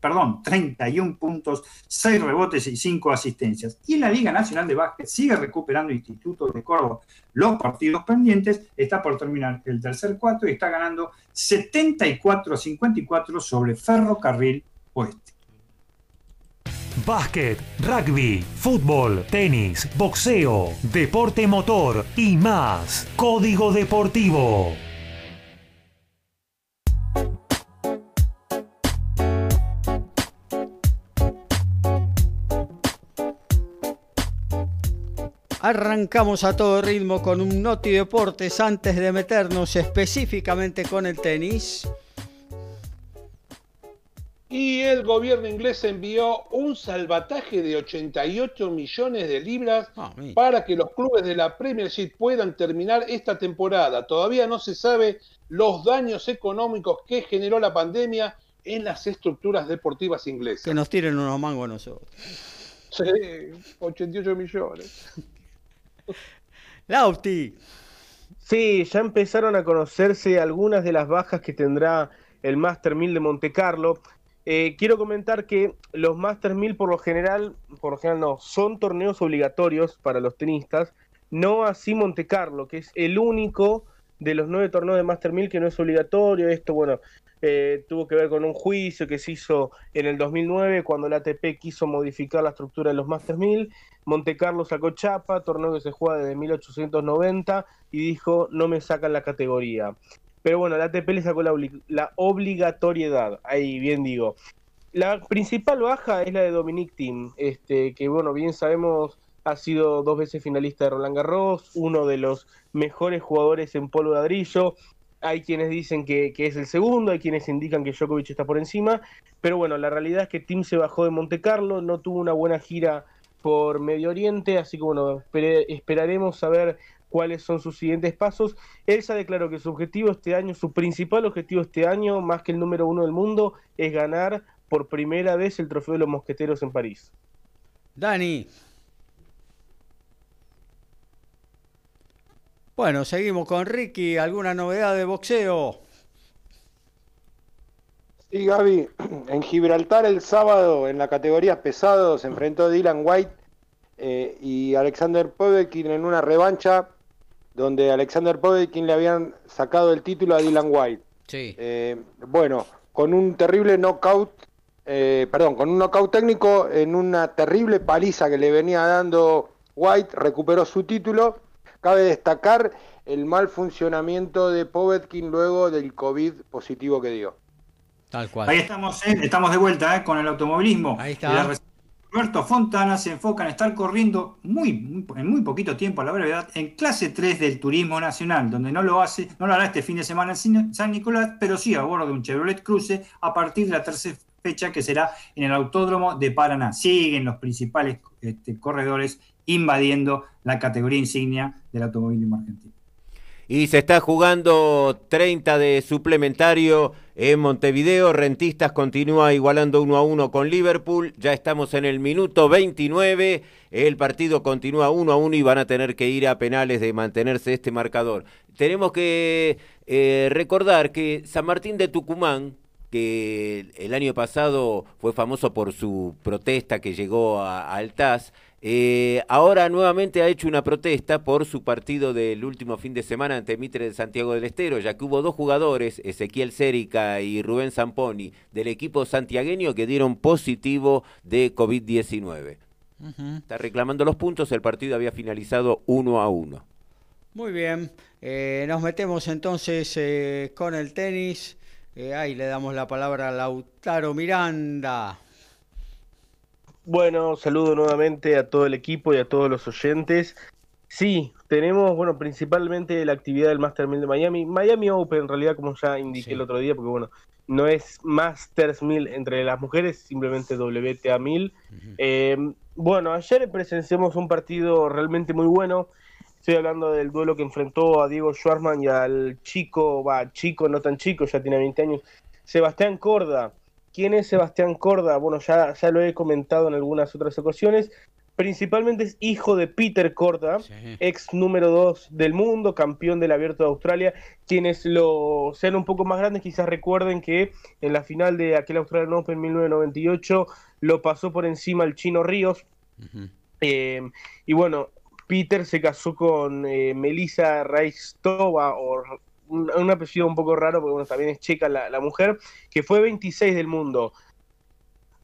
perdón, 31 puntos, 6 rebotes y 5 asistencias. Y en la Liga Nacional de Básquet sigue recuperando Instituto de Córdoba los partidos pendientes, está por terminar el tercer cuarto y está ganando 74-54 sobre Ferrocarril Oeste. Básquet, rugby, fútbol, tenis, boxeo, deporte motor y más. Código Deportivo. Arrancamos a todo ritmo con un Noti Deportes antes de meternos específicamente con el tenis. Y el gobierno inglés envió un salvataje de 88 millones de libras ah, para que los clubes de la Premiership puedan terminar esta temporada. Todavía no se sabe los daños económicos que generó la pandemia en las estructuras deportivas inglesas. Que nos tiren unos mangos a nosotros. Sí, 88 millones. Lauti. Sí, ya empezaron a conocerse algunas de las bajas que tendrá el Master 1000 de Monte Carlo. Eh, quiero comentar que los Master 1000 por lo general, por lo general no, son torneos obligatorios para los tenistas, no así Monte Carlo, que es el único de los nueve torneos de Master 1000 que no es obligatorio. Esto, bueno, eh, tuvo que ver con un juicio que se hizo en el 2009 cuando la ATP quiso modificar la estructura de los Master 1000. Monte Carlo sacó chapa, torneo que se juega desde 1890 y dijo no me sacan la categoría. Pero bueno, la ATP le sacó la, obligatoriedad, ahí bien digo. La principal baja es la de Dominic Thiem, este, que bueno, bien sabemos ha sido dos veces finalista de Roland Garros, uno de los mejores jugadores en polvo de ladrillo. Hay quienes dicen que, es el segundo, hay quienes indican que Djokovic está por encima, pero bueno, la realidad es que Tim se bajó de Monte Carlo, no tuvo una buena gira por Medio Oriente, así que bueno, esperaremos a ver cuáles son sus siguientes pasos. Elsa declaró que su objetivo este año, su principal objetivo este año, más que el número uno del mundo, es ganar por primera vez el trofeo de los mosqueteros en París. Dani. Bueno, seguimos con Ricky. ¿Alguna novedad de boxeo? Sí, Gaby. En Gibraltar el sábado, en la categoría pesado, se enfrentó Dylan White eh, y Alexander Povetkin en una revancha donde Alexander Povetkin le habían sacado el título a Dylan White. Sí. Eh, bueno, con un terrible knockout, eh, perdón, con un knockout técnico en una terrible paliza que le venía dando White, recuperó su título. Cabe destacar el mal funcionamiento de Povetkin luego del COVID positivo que dio. Tal cual. Ahí estamos, estamos de vuelta con el automovilismo. Ahí está. Roberto Fontana se enfoca en estar corriendo muy, en muy poquito tiempo, a la brevedad, en clase 3 del Turismo Nacional, donde no lo hace, no lo hará este fin de semana en San Nicolás, pero sí a bordo de un Chevrolet Cruze a partir de la tercera fecha que será en el Autódromo de Paraná. Siguen los principales este, corredores invadiendo la categoría insignia del automovilismo argentino. Y se está jugando 30 de suplementario en Montevideo. Rentistas continúa igualando uno a uno con Liverpool. Ya estamos en el minuto 29. El partido continúa uno a uno y van a tener que ir a penales de mantenerse este marcador. Tenemos que eh, recordar que San Martín de Tucumán, que el año pasado fue famoso por su protesta que llegó a, TAS, Eh, ahora nuevamente ha hecho una protesta por su partido del último fin de semana ante Mitre de Santiago del Estero, ya que hubo dos jugadores, Ezequiel Cérica y Rubén Zamponi, del equipo santiagueño que dieron positivo de COVID-19. Está reclamando los puntos, el partido había finalizado uno a uno. Muy bien, eh, nos metemos entonces eh, con el tenis. ahí le damos la palabra a Lautaro Miranda. Bueno, saludo nuevamente a todo el equipo y a todos los oyentes. Sí, tenemos, bueno, principalmente la actividad del Master 1000 de Miami. Miami Open, en realidad, como ya indiqué el otro día, porque bueno, no es Masters 1000 entre las mujeres, simplemente WTA 1000. Eh, bueno, ayer presenciamos un partido realmente muy bueno. Estoy hablando del duelo que enfrentó a Diego Schwartzman y al chico, va, chico, no tan chico, ya tiene 20 años, Sebastián Corda. ¿Quién es Sebastián Corda? Bueno, ya, ya lo he comentado en algunas otras ocasiones. Principalmente es hijo de Peter Corda, ex número 2 del mundo, campeón del Abierto de Australia. Quienes lo sean un poco más grandes quizás recuerden que en la final de aquel Australian Open 1998 lo pasó por encima el chino Ríos. Eh, y bueno, Peter se casó con eh, Melissa Raistova o un, apellido un poco raro, porque bueno, también es checa la, mujer, que fue 26 del mundo.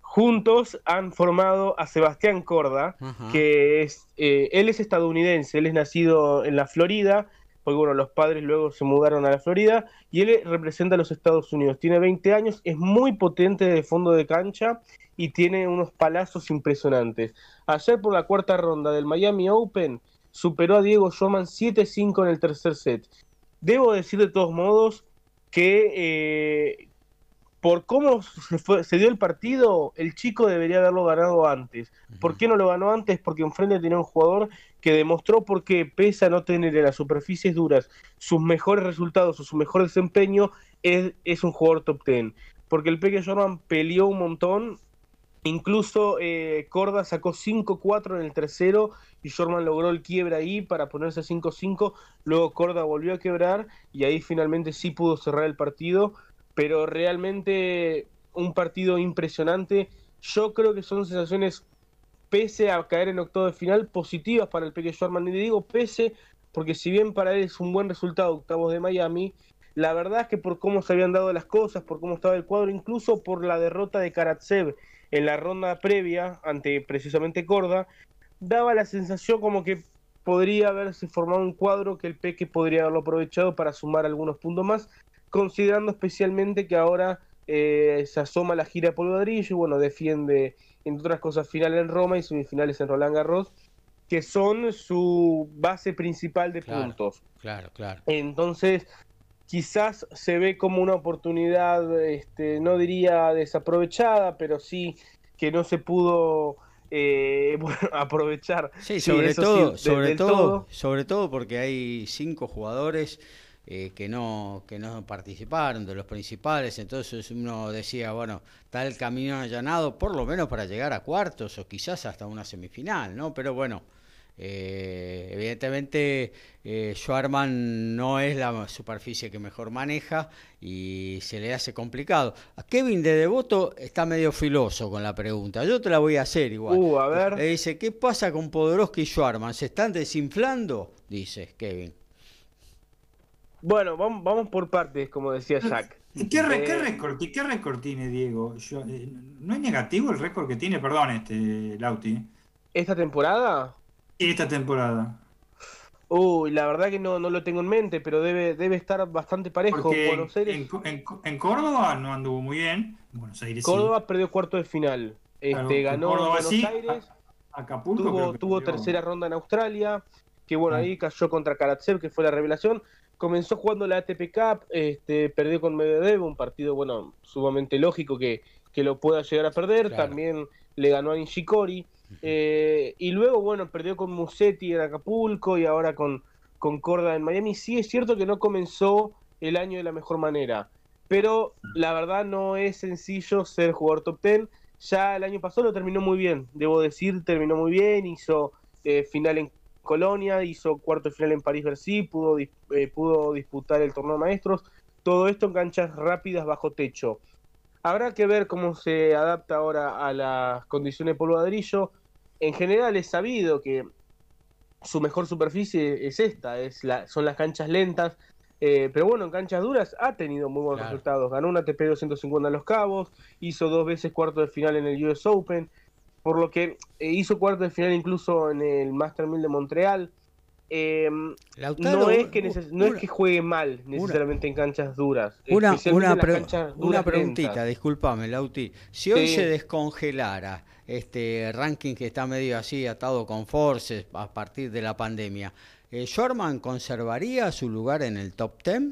Juntos han formado a Sebastián Corda, que es, eh, él es estadounidense, él es nacido en la Florida, porque bueno, los padres luego se mudaron a la Florida, y él representa a los Estados Unidos. Tiene 20 años, es muy potente de fondo de cancha y tiene unos palazos impresionantes. Ayer por la cuarta ronda del Miami Open superó a Diego Schoman 7-5 en el tercer set. Debo decir de todos modos que eh, por cómo se, dio el partido, el chico debería haberlo ganado antes. ¿Por qué no lo ganó antes? Porque enfrente tenía un jugador que demostró por qué, pese a no tener en las superficies duras sus mejores resultados o su mejor desempeño, es, es un jugador top ten. Porque el Peque Jordan peleó un montón, incluso eh, Corda sacó 5-4 en el tercero y Shorman logró el quiebre ahí para ponerse 5-5, luego Corda volvió a quebrar y ahí finalmente sí pudo cerrar el partido, pero realmente un partido impresionante. Yo creo que son sensaciones, pese a caer en octavo de final, positivas para el Peque Shorman. Y digo pese, porque si bien para él es un buen resultado octavos de Miami, la verdad es que por cómo se habían dado las cosas, por cómo estaba el cuadro, incluso por la derrota de Karatsev en la ronda previa ante precisamente Corda, daba la sensación como que podría haberse formado un cuadro que el Peque podría haberlo aprovechado para sumar algunos puntos más, considerando especialmente que ahora eh, se asoma la gira por ladrillo y bueno, defiende, entre otras cosas, final en Roma y semifinales en Roland Garros, que son su base principal de puntos. Claro, claro. Entonces, quizás se ve como una oportunidad, este, no diría desaprovechada, pero sí que no se pudo eh, bueno, aprovechar. Sí, sobre todo, sobre todo, sobre todo porque hay cinco jugadores eh, que no que no participaron de los principales, entonces uno decía, bueno, tal camino allanado, por lo menos para llegar a cuartos o quizás hasta una semifinal, ¿no? Pero bueno, eh, evidentemente, eh, Schwarman no es la superficie que mejor maneja y se le hace complicado. A Kevin de Devoto está medio filoso con la pregunta. Yo te la voy a hacer igual. Uh, a ver. Le dice, ¿qué pasa con Podoroski y Schwarman? ¿Se están desinflando? Dice Kevin. Bueno, vamos, por partes, como decía Jack. ¿Qué, qué, eh, récord, ¿Qué récord tiene Diego? Eh, ¿No es negativo el récord que tiene? Perdón, este Lauti. ¿Esta temporada? Esta temporada? Uy, la verdad que no, no lo tengo en mente, pero debe, debe estar bastante parejo. En, Córdoba no anduvo muy bien. Buenos Aires Córdoba perdió cuarto de final. Este, ganó en Buenos Aires. Acapulco. Tuvo, tercera ronda en Australia. Que bueno, ah. ahí cayó contra Karatsev, que fue la revelación. Comenzó jugando la ATP Cup, este, perdió con Medvedev, un partido, bueno, sumamente lógico que, que lo pueda llegar a perder. También le ganó a Nishikori. Eh, y luego, bueno, perdió con Musetti en Acapulco y ahora con, con Corda en Miami. Sí, es cierto que no comenzó el año de la mejor manera, pero la verdad no es sencillo ser jugador top ten. Ya el año pasado lo terminó muy bien, debo decir, terminó muy bien, hizo eh, final en Colonia, hizo cuarto final en París-Bercy, pudo, eh, pudo disputar el torneo de maestros, todo esto en canchas rápidas bajo techo. Habrá que ver cómo se adapta ahora a las condiciones de polvo ladrillo en general es sabido que su mejor superficie es esta, es la, son las canchas lentas, eh, pero bueno, en canchas duras ha tenido muy buenos resultados. Ganó una ATP 250 en Los Cabos, hizo dos veces cuarto de final en el US Open, por lo que eh, hizo cuarto de final incluso en el Master 1000 de Montreal. Em, no es que no es que juegue mal necesariamente en canchas duras. Una, una, preguntita, discúlpame, Lauti. Si hoy se descongelara este ranking que está medio así atado con forces a partir de la pandemia, eh, conservaría su lugar en el top 10?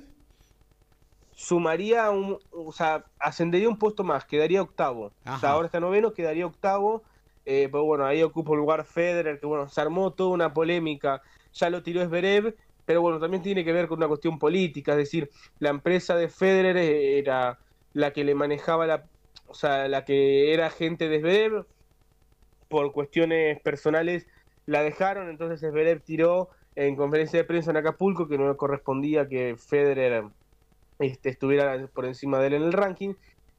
Sumaría un, o sea, ascendería un puesto más, quedaría octavo. O sea, ahora está noveno, quedaría octavo. Eh, pero bueno, ahí ocupa el lugar Federer, que bueno, se armó toda una polémica ya lo tiró Esberev, pero bueno, también tiene que ver con una cuestión política, es decir, la empresa de Federer era la que le manejaba la, o sea, la que era agente de Esberev, por cuestiones personales la dejaron, entonces Esberev tiró en conferencia de prensa en Acapulco que no le correspondía que Federer este, estuviera por encima de él en el ranking.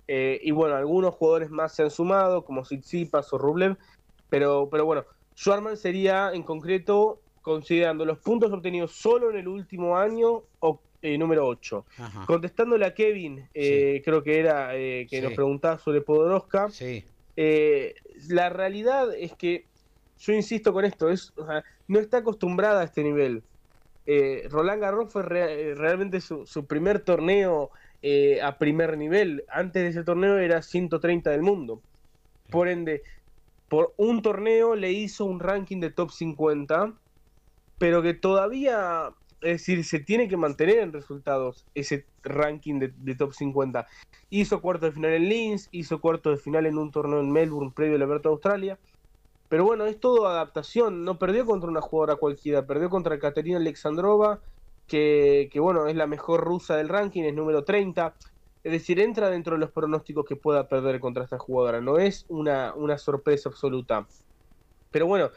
Eh, y bueno, algunos jugadores más se han sumado, como Tsitsipas o Rublev, pero, pero bueno, Schwarman sería en concreto considerando los puntos obtenidos solo en el último año, o, eh, número 8. Contestándole a Kevin, eh, creo que era eh, que nos preguntaba sobre Podoroska, la realidad es que, yo insisto con esto, es, no está acostumbrada a este nivel. Roland Garros fue realmente su, su, primer torneo a primer nivel. Antes de ese torneo era 130 del mundo. Por ende, por un torneo le hizo un ranking de top 50 pero que todavía, es decir, se tiene que mantener en resultados ese ranking de, top 50. Hizo cuarto de final en Linz, hizo cuarto de final en un torneo en Melbourne previo al Abierto de Australia. Pero bueno, es todo adaptación. No perdió contra una jugadora cualquiera, perdió contra Katerina Alexandrova, que, que bueno, es la mejor rusa del ranking, es número 30. Es decir, entra dentro de los pronósticos que pueda perder contra esta jugadora. No es una, una sorpresa absoluta. Pero bueno,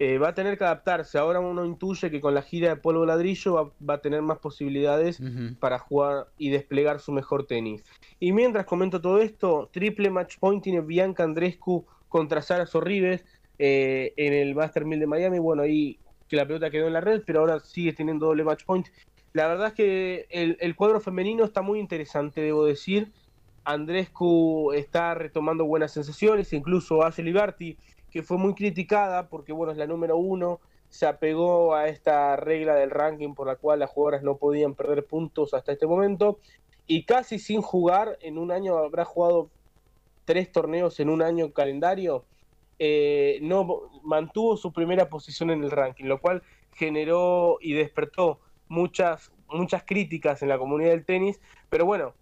eh, va a tener que adaptarse. Ahora uno intuye que con la gira de polvo ladrillo va, a tener más posibilidades para jugar y desplegar su mejor tenis. Y mientras comento todo esto, triple match point tiene Bianca Andrescu contra Sara Sorribes eh, en el Master 1000 de Miami. Bueno, ahí que la pelota quedó en la red, pero ahora sigue teniendo doble match point. La verdad es que el, cuadro femenino está muy interesante, debo decir. Andrescu está retomando buenas sensaciones, incluso Ashley Barty que fue muy criticada porque, bueno, es la número uno, se apegó a esta regla del ranking por la cual las jugadoras no podían perder puntos hasta este momento. Y casi sin jugar, en un año habrá jugado tres torneos en un año calendario, eh, no mantuvo su primera posición en el ranking, lo cual generó y despertó muchas, muchas críticas en la comunidad del tenis, pero bueno,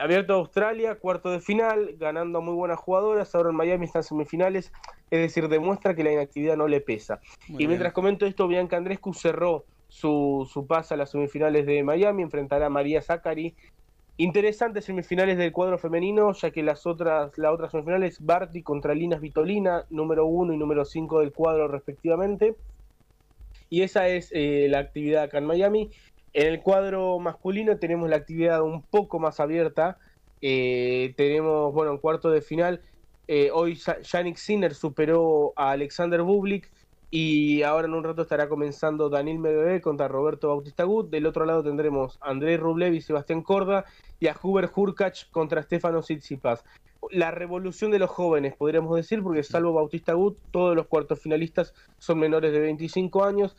abierto a Australia, cuarto de final, ganando a muy buenas jugadoras, ahora en Miami están semifinales, es decir, demuestra que la inactividad no le pesa. y mientras comento esto, Bianca Andrescu cerró su, su paso a las semifinales de Miami, enfrentará a María Zachary. Interesantes semifinales del cuadro femenino, ya que las otras, la otra semifinales, Barty contra Linas Vitolina, número uno y número 5 del cuadro respectivamente. Y esa es eh, la actividad acá en Miami. En el cuadro masculino tenemos la actividad un poco más abierta. Eh, tenemos, bueno, en cuarto de final, eh, hoy Yannick Sinner superó a Alexander Bublik y ahora en un rato estará comenzando Daniel Medvedev contra Roberto Bautista Gut. Del otro lado tendremos a Andrés Rublev y Sebastián Corda y a Huber Hurkacz contra Stefano Tsitsipas. La revolución de los jóvenes, podríamos decir, porque salvo Bautista Gut, todos los cuartos finalistas son menores de 25 años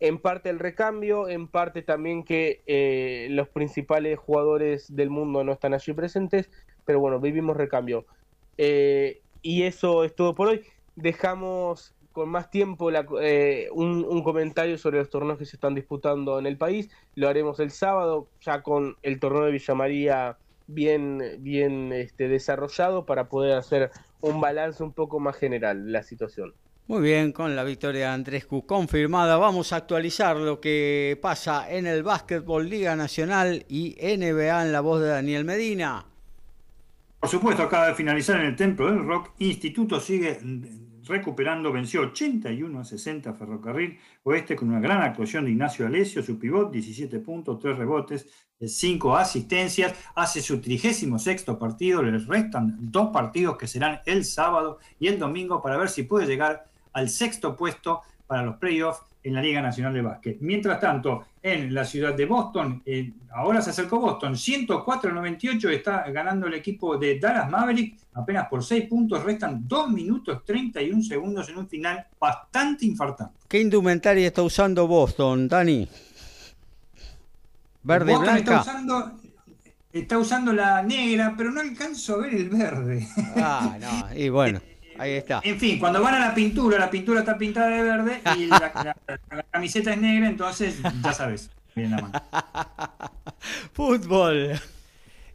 en parte el recambio, en parte también que eh, los principales jugadores del mundo no están allí presentes, pero bueno, vivimos recambio. Eh, y eso es todo por hoy. Dejamos con más tiempo eh, un, comentario sobre los torneos que se están disputando en el país. Lo haremos el sábado, ya con el torneo de Villa María bien, bien este, desarrollado para poder hacer un balance un poco más general de la situación. Muy bien, con la victoria de Andrescu confirmada, vamos a actualizar lo que pasa en el básquetbol Liga Nacional y NBA en la voz de Daniel Medina. Por supuesto, acaba de finalizar en el Templo del Rock. Instituto sigue recuperando, venció 81 a 60 Ferrocarril Oeste con una gran actuación de Ignacio Alesio, su pivot, 17 puntos, 3 rebotes, 5 asistencias, hace su 36 partido, les restan dos partidos que serán el sábado y el domingo para ver si puede llegar al sexto puesto para los playoffs en la Liga Nacional de Básquet. Mientras tanto, en la ciudad de Boston, eh, ahora se acercó Boston, 104-98 está ganando el equipo de Dallas Maverick, apenas por 6 puntos, restan 2 minutos 31 segundos en un final bastante infartante. ¿Qué indumentaria está usando Boston, Dani? Verde y blanca. Está usando, está usando la negra, pero no alcanzo a ver el verde. Ah, no, y bueno. Ahí está. En fin, cuando van a la pintura, la pintura está pintada de verde y la, camiseta es negra, entonces ya sabes. Bien la mano. Fútbol.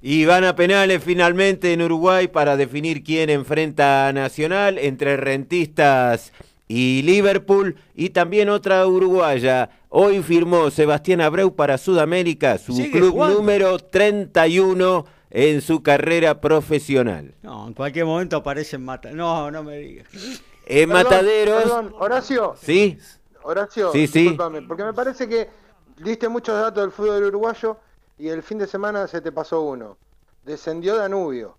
Y van a penales finalmente en Uruguay para definir quién enfrenta a Nacional entre Rentistas y Liverpool y también otra uruguaya. Hoy firmó Sebastián Abreu para Sudamérica, su club número 31 en su carrera profesional. No, en cualquier momento aparecen mata. No, no me digas. En Mataderos. Perdón, Horacio. Sí. Horacio, sí, sí. porque me parece que diste muchos datos del fútbol uruguayo y el fin de semana se te pasó uno. Descendió Danubio.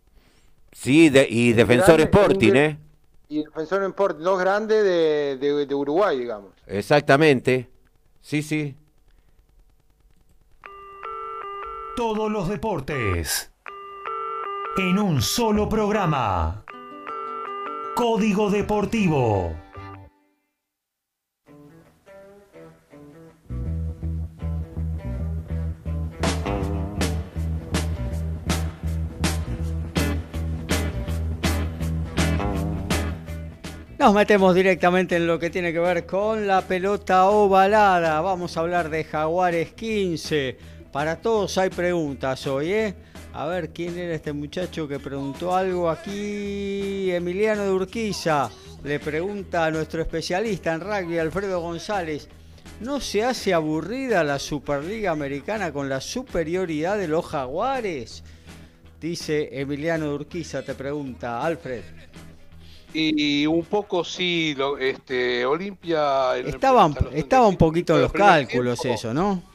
Sí, y Defensor Sporting, ¿eh? Y Defensor Sporting, dos grandes de, de Uruguay, digamos. Exactamente. Sí, sí. Todos los deportes en un solo programa. Código Deportivo. Nos metemos directamente en lo que tiene que ver con la pelota ovalada. Vamos a hablar de Jaguares 15. Para todos hay preguntas hoy, ¿eh? A ver, ¿quién era este muchacho que preguntó algo aquí? Emiliano de Urquiza le pregunta a nuestro especialista en rugby, Alfredo González, ¿no se hace aburrida la Superliga Americana con la superioridad de los jaguares? Dice Emiliano de Urquiza, te pregunta Alfred. Y un poco sí, este, Olimpia... Estaba, estaba un poquito en los cálculos eso, ¿no?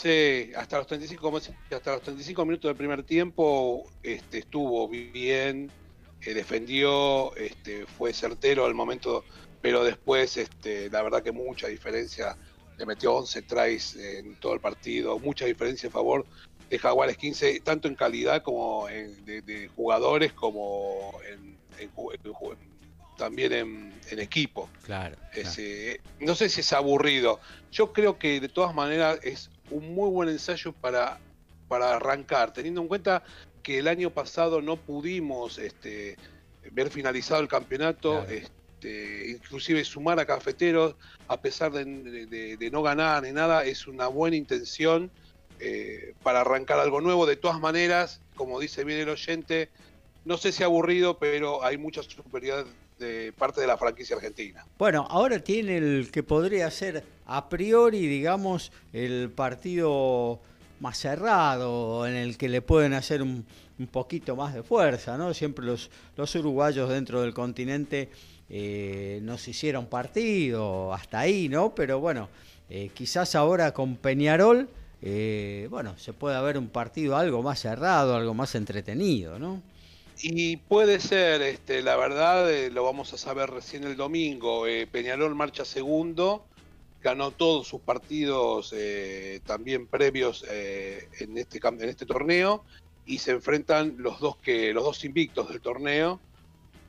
Sí, hasta los 35, hasta los 35 minutos del primer tiempo este, estuvo bien, eh, defendió, este, fue certero al momento, pero después este, la verdad que mucha diferencia, le metió 11 tries en todo el partido, mucha diferencia a favor de Jaguares 15, tanto en calidad como en, de, jugadores como en, también en, equipo. Claro. no sé si es aburrido. Yo creo que de todas maneras es un muy buen ensayo para, para arrancar, teniendo en cuenta que el año pasado no pudimos este, ver finalizado el campeonato, este, inclusive sumar a cafeteros, a pesar de, no ganar ni nada, es una buena intención eh, para arrancar algo nuevo. De todas maneras, como dice bien el oyente, no sé si aburrido, pero hay mucha superioridad de parte de la franquicia argentina. Bueno, ahora tiene el que podría ser a priori, digamos, el partido más cerrado, en el que le pueden hacer un, poquito más de fuerza, ¿no? Siempre los, los uruguayos dentro del continente eh, nos hicieron partido, hasta ahí, ¿no? Pero bueno, eh, quizás ahora con Peñarol, eh, bueno, se puede ver un partido algo más cerrado, algo más entretenido, ¿no? Y puede ser, este, la verdad, eh, lo vamos a saber recién el domingo. Eh, Peñarol marcha segundo, ganó todos sus partidos eh, también previos en, este, en este torneo y se enfrentan los dos, que, los dos invictos del torneo.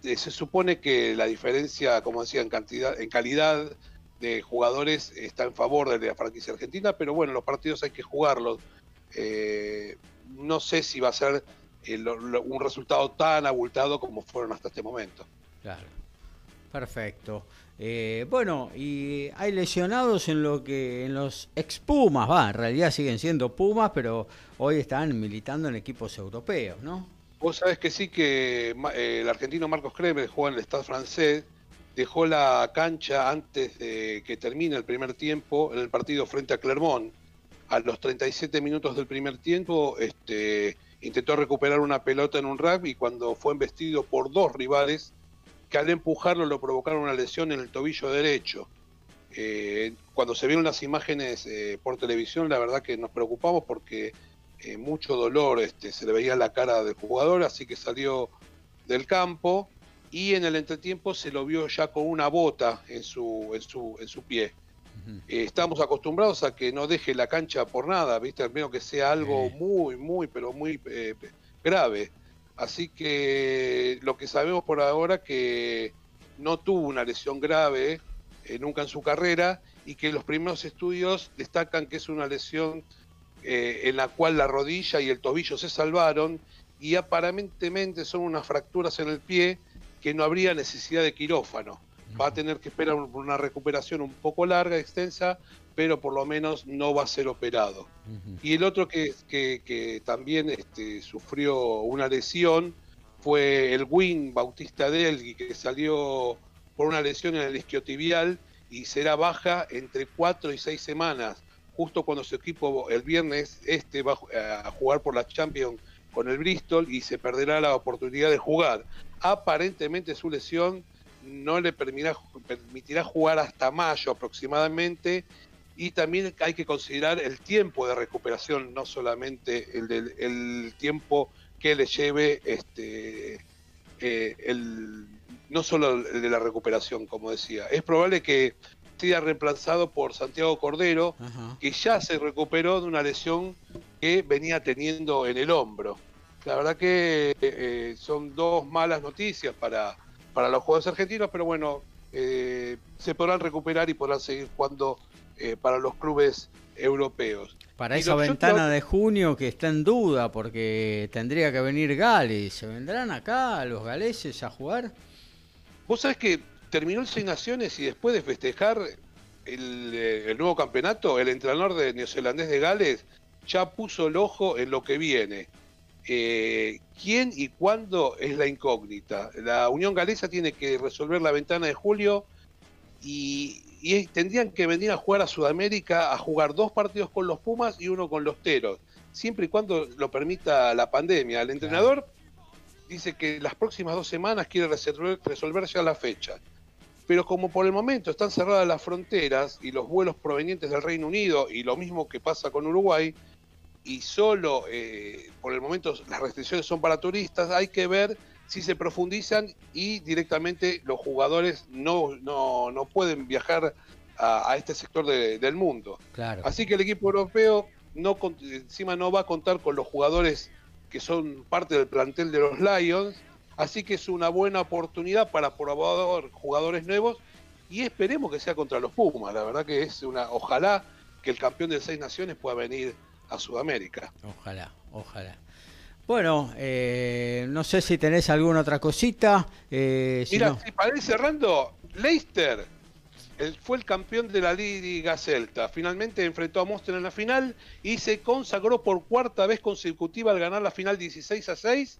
se supone que la diferencia, como decía, en, cantidad, en calidad de jugadores está en favor de la franquicia argentina, pero bueno, los partidos hay que jugarlos. no sé si va a ser un resultado tan abultado como fueron hasta este momento. Claro, perfecto. Eh, bueno, y hay lesionados en lo que en los ex Pumas, va, en realidad siguen siendo Pumas, pero hoy están militando en equipos europeos, ¿no? Vos sabés que sí que eh, el argentino Marcos Kremer juega en el Estado francés, dejó la cancha antes de que termine el primer tiempo en el partido frente a Clermont. A los 37 minutos del primer tiempo, este, intentó recuperar una pelota en un rugby cuando fue embestido por dos rivales, que al empujarlo lo provocaron una lesión en el tobillo derecho. Eh, cuando se vieron las imágenes eh, por televisión, la verdad que nos preocupamos porque eh, mucho dolor este, se le veía la cara del jugador, así que salió del campo y en el entretiempo se lo vio ya con una bota en su, en su, en su pie. Estamos acostumbrados a que no deje la cancha por nada, ¿viste? Al menos que sea algo muy, muy, pero muy grave. Así que lo que sabemos por ahora que no tuvo una lesión grave eh, nunca en su carrera y que los primeros estudios destacan que es una lesión eh, en la cual la rodilla y el tobillo se salvaron y aparentemente son unas fracturas en el pie que no habría necesidad de quirófano. Va a tener que esperar una recuperación un poco larga, extensa, pero por lo menos no va a ser operado. Y el otro que, que, también este, sufrió una lesión fue el Win Bautista Delgui, que salió por una lesión en el isquiotibial y será baja entre cuatro y seis semanas, justo cuando su equipo el viernes este va a jugar por la Champions con el Bristol y se perderá la oportunidad de jugar. Aparentemente su lesión no le permitirá, permitirá jugar hasta mayo aproximadamente y también hay que considerar el tiempo de recuperación, no solamente el, el tiempo que le lleve este, eh, el, no solo el de la recuperación, como decía. Es probable que sea reemplazado por Santiago Cordero, que ya se recuperó de una lesión que venía teniendo en el hombro. La verdad que eh, son dos malas noticias para, para los jugadores argentinos, pero bueno, eh, se podrán recuperar y podrán seguir jugando eh, para los clubes europeos. Para esa ventana de junio que está en duda, porque tendría que venir Gales, ¿se vendrán acá los galeses a jugar? Vos sabés que terminó el Seis Naciones y después de festejar el, eh, nuevo campeonato, el entrenador de neozelandés de Gales ya puso el ojo en lo que viene. Eh, ¿Quién y cuándo es la incógnita? La Unión Galesa tiene que resolver la ventana de julio y, y tendrían que venir a jugar a Sudamérica, a jugar dos partidos con los Pumas y uno con los Teros, siempre y cuando lo permita la pandemia. El entrenador dice que las próximas dos semanas quiere resolver, resolver ya la fecha. Pero como por el momento están cerradas las fronteras y los vuelos provenientes del Reino Unido, y lo mismo que pasa con Uruguay, y solo eh, por el momento las restricciones son para turistas, hay que ver si se profundizan y directamente los jugadores no, no, no pueden viajar a, este sector del mundo. Claro. Así que el equipo europeo no encima no va a contar con los jugadores que son parte del plantel de los Lions, así que es una buena oportunidad para probar jugadores nuevos y esperemos que sea contra los Pumas, la verdad que es una, ojalá que el campeón de seis naciones pueda venir a Sudamérica. Ojalá, ojalá. Bueno, eh, no sé si tenés alguna otra cosita. Eh, Mira, para ir cerrando, Leicester fue el campeón de la Liga Celta. Finalmente enfrentó a Monster en la final y se consagró por cuarta vez consecutiva al ganar la final 16 a 6.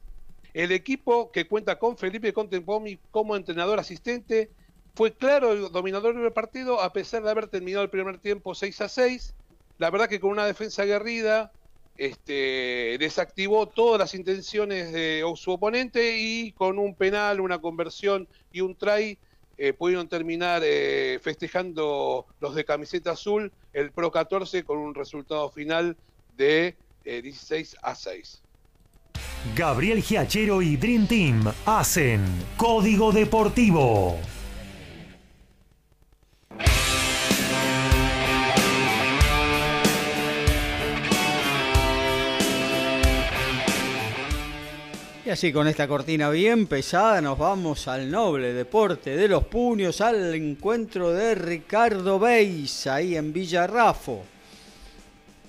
El equipo que cuenta con Felipe Contempomi como entrenador asistente fue claro el dominador del partido a pesar de haber terminado el primer tiempo 6 a 6. La verdad que con una defensa aguerrida, este, desactivó todas las intenciones de su oponente y con un penal, una conversión y un try eh, pudieron terminar eh, festejando los de camiseta azul el Pro 14 con un resultado final de 16 eh, a 6. Gabriel Giachero y Dream Team hacen Código Deportivo. Y así con esta cortina bien pesada nos vamos al noble deporte de los puños, al encuentro de Ricardo Beis, ahí en Villarrafo.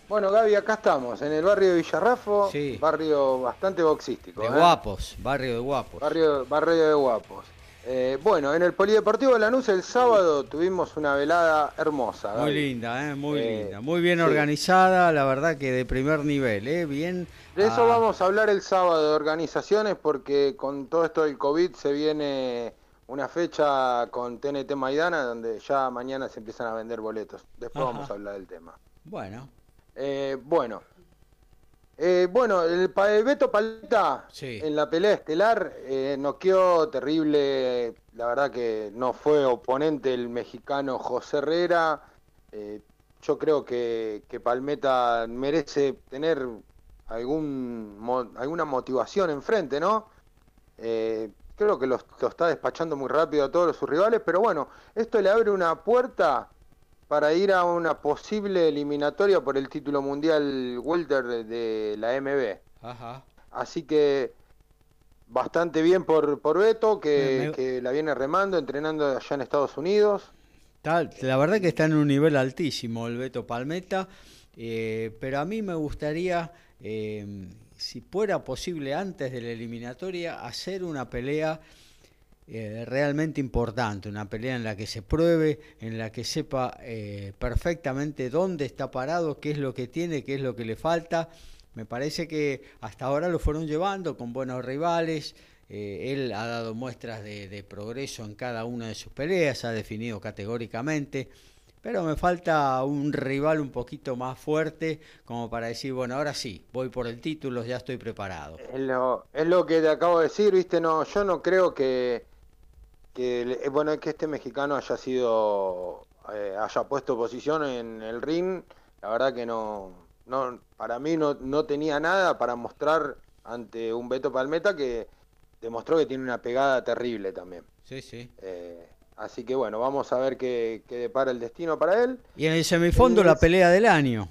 Bueno, Gaby, acá estamos, en el barrio de Villarrafo, barrio bastante boxístico. De ¿eh? guapos, barrio de guapos. Barrio, barrio de guapos. Eh, bueno, en el Polideportivo de Lanús el sábado tuvimos una velada hermosa. Muy linda, eh, muy linda, muy bien organizada, la verdad que de primer nivel, eh, bien de eso ah. vamos a hablar el sábado de organizaciones porque con todo esto del COVID se viene una fecha con TNT Maidana donde ya mañana se empiezan a vender boletos. Después vamos a hablar del tema. Bueno. Eh, bueno. Eh, bueno, el, Beto Paleta en la pelea estelar eh, noqueó terrible. La verdad que no fue oponente el mexicano José Herrera. Eh, yo creo que, Palmeta merece tener algún, alguna motivación enfrente, ¿no? creo que lo, está despachando muy rápido a todos sus rivales, pero bueno, esto le abre una puerta para ir a una posible eliminatoria por el título mundial welter de, la MB. Ajá. Así que bastante bien por, por Beto, que, la viene remando, entrenando allá en Estados Unidos. la verdad que está en un nivel altísimo el Beto Palmeta, eh, pero a mí me gustaría eh, si fuera posible antes de la eliminatoria, hacer una pelea eh, realmente importante, una pelea en la que se pruebe, en la que sepa eh, perfectamente dónde está parado, qué es lo que tiene, qué es lo que le falta. Me parece que hasta ahora lo fueron llevando con buenos rivales. Eh, él ha dado muestras de progreso en cada una de sus peleas, ha definido categóricamente pero me falta un rival un poquito más fuerte como para decir, bueno, ahora sí, voy por el título, ya estoy preparado. Es lo, es lo que te acabo de decir, viste, no, yo no creo que, que bueno, que este mexicano haya sido, eh, haya puesto posición en el ring, la verdad que no, no para mí no, no tenía nada para mostrar ante un Beto Palmeta que demostró que tiene una pegada terrible también. Sí, sí. Eh, Así que bueno, vamos a ver qué, depara el destino para él. Y en el semifondo la pelea del año.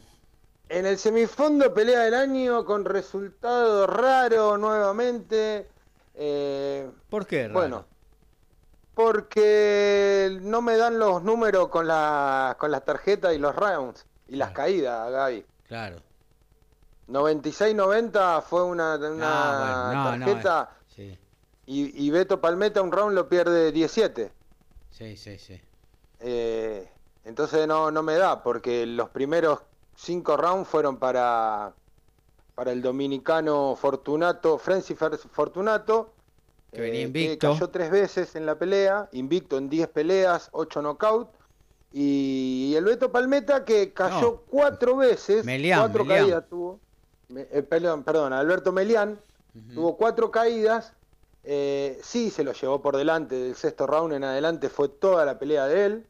En el semifondo pelea del año con resultado raro nuevamente. Eh, ¿Por qué? Raro? Bueno, porque no me dan los números con la, con las tarjetas y los rounds y las caídas, Gaby. Claro. 96-90 fue una, ah, tarjeta y, y Beto Palmeta un round lo pierde 17. Sí, sí, sí. Eh, entonces no, no me da, porque los primeros cinco rounds fueron para, para el dominicano Fortunato, Francis Fortunato, que venía eh, invicto. cayó tres veces en la pelea, invicto en 10 peleas, 8 knockouts. Y el Beto Palmeta que cayó cuatro veces, cuatro caídas tuvo. Eh, perdón, perdón, Alberto Melián tuvo cuatro caídas eh, sí, se lo llevó por delante, del sexto round en adelante fue toda la pelea de él.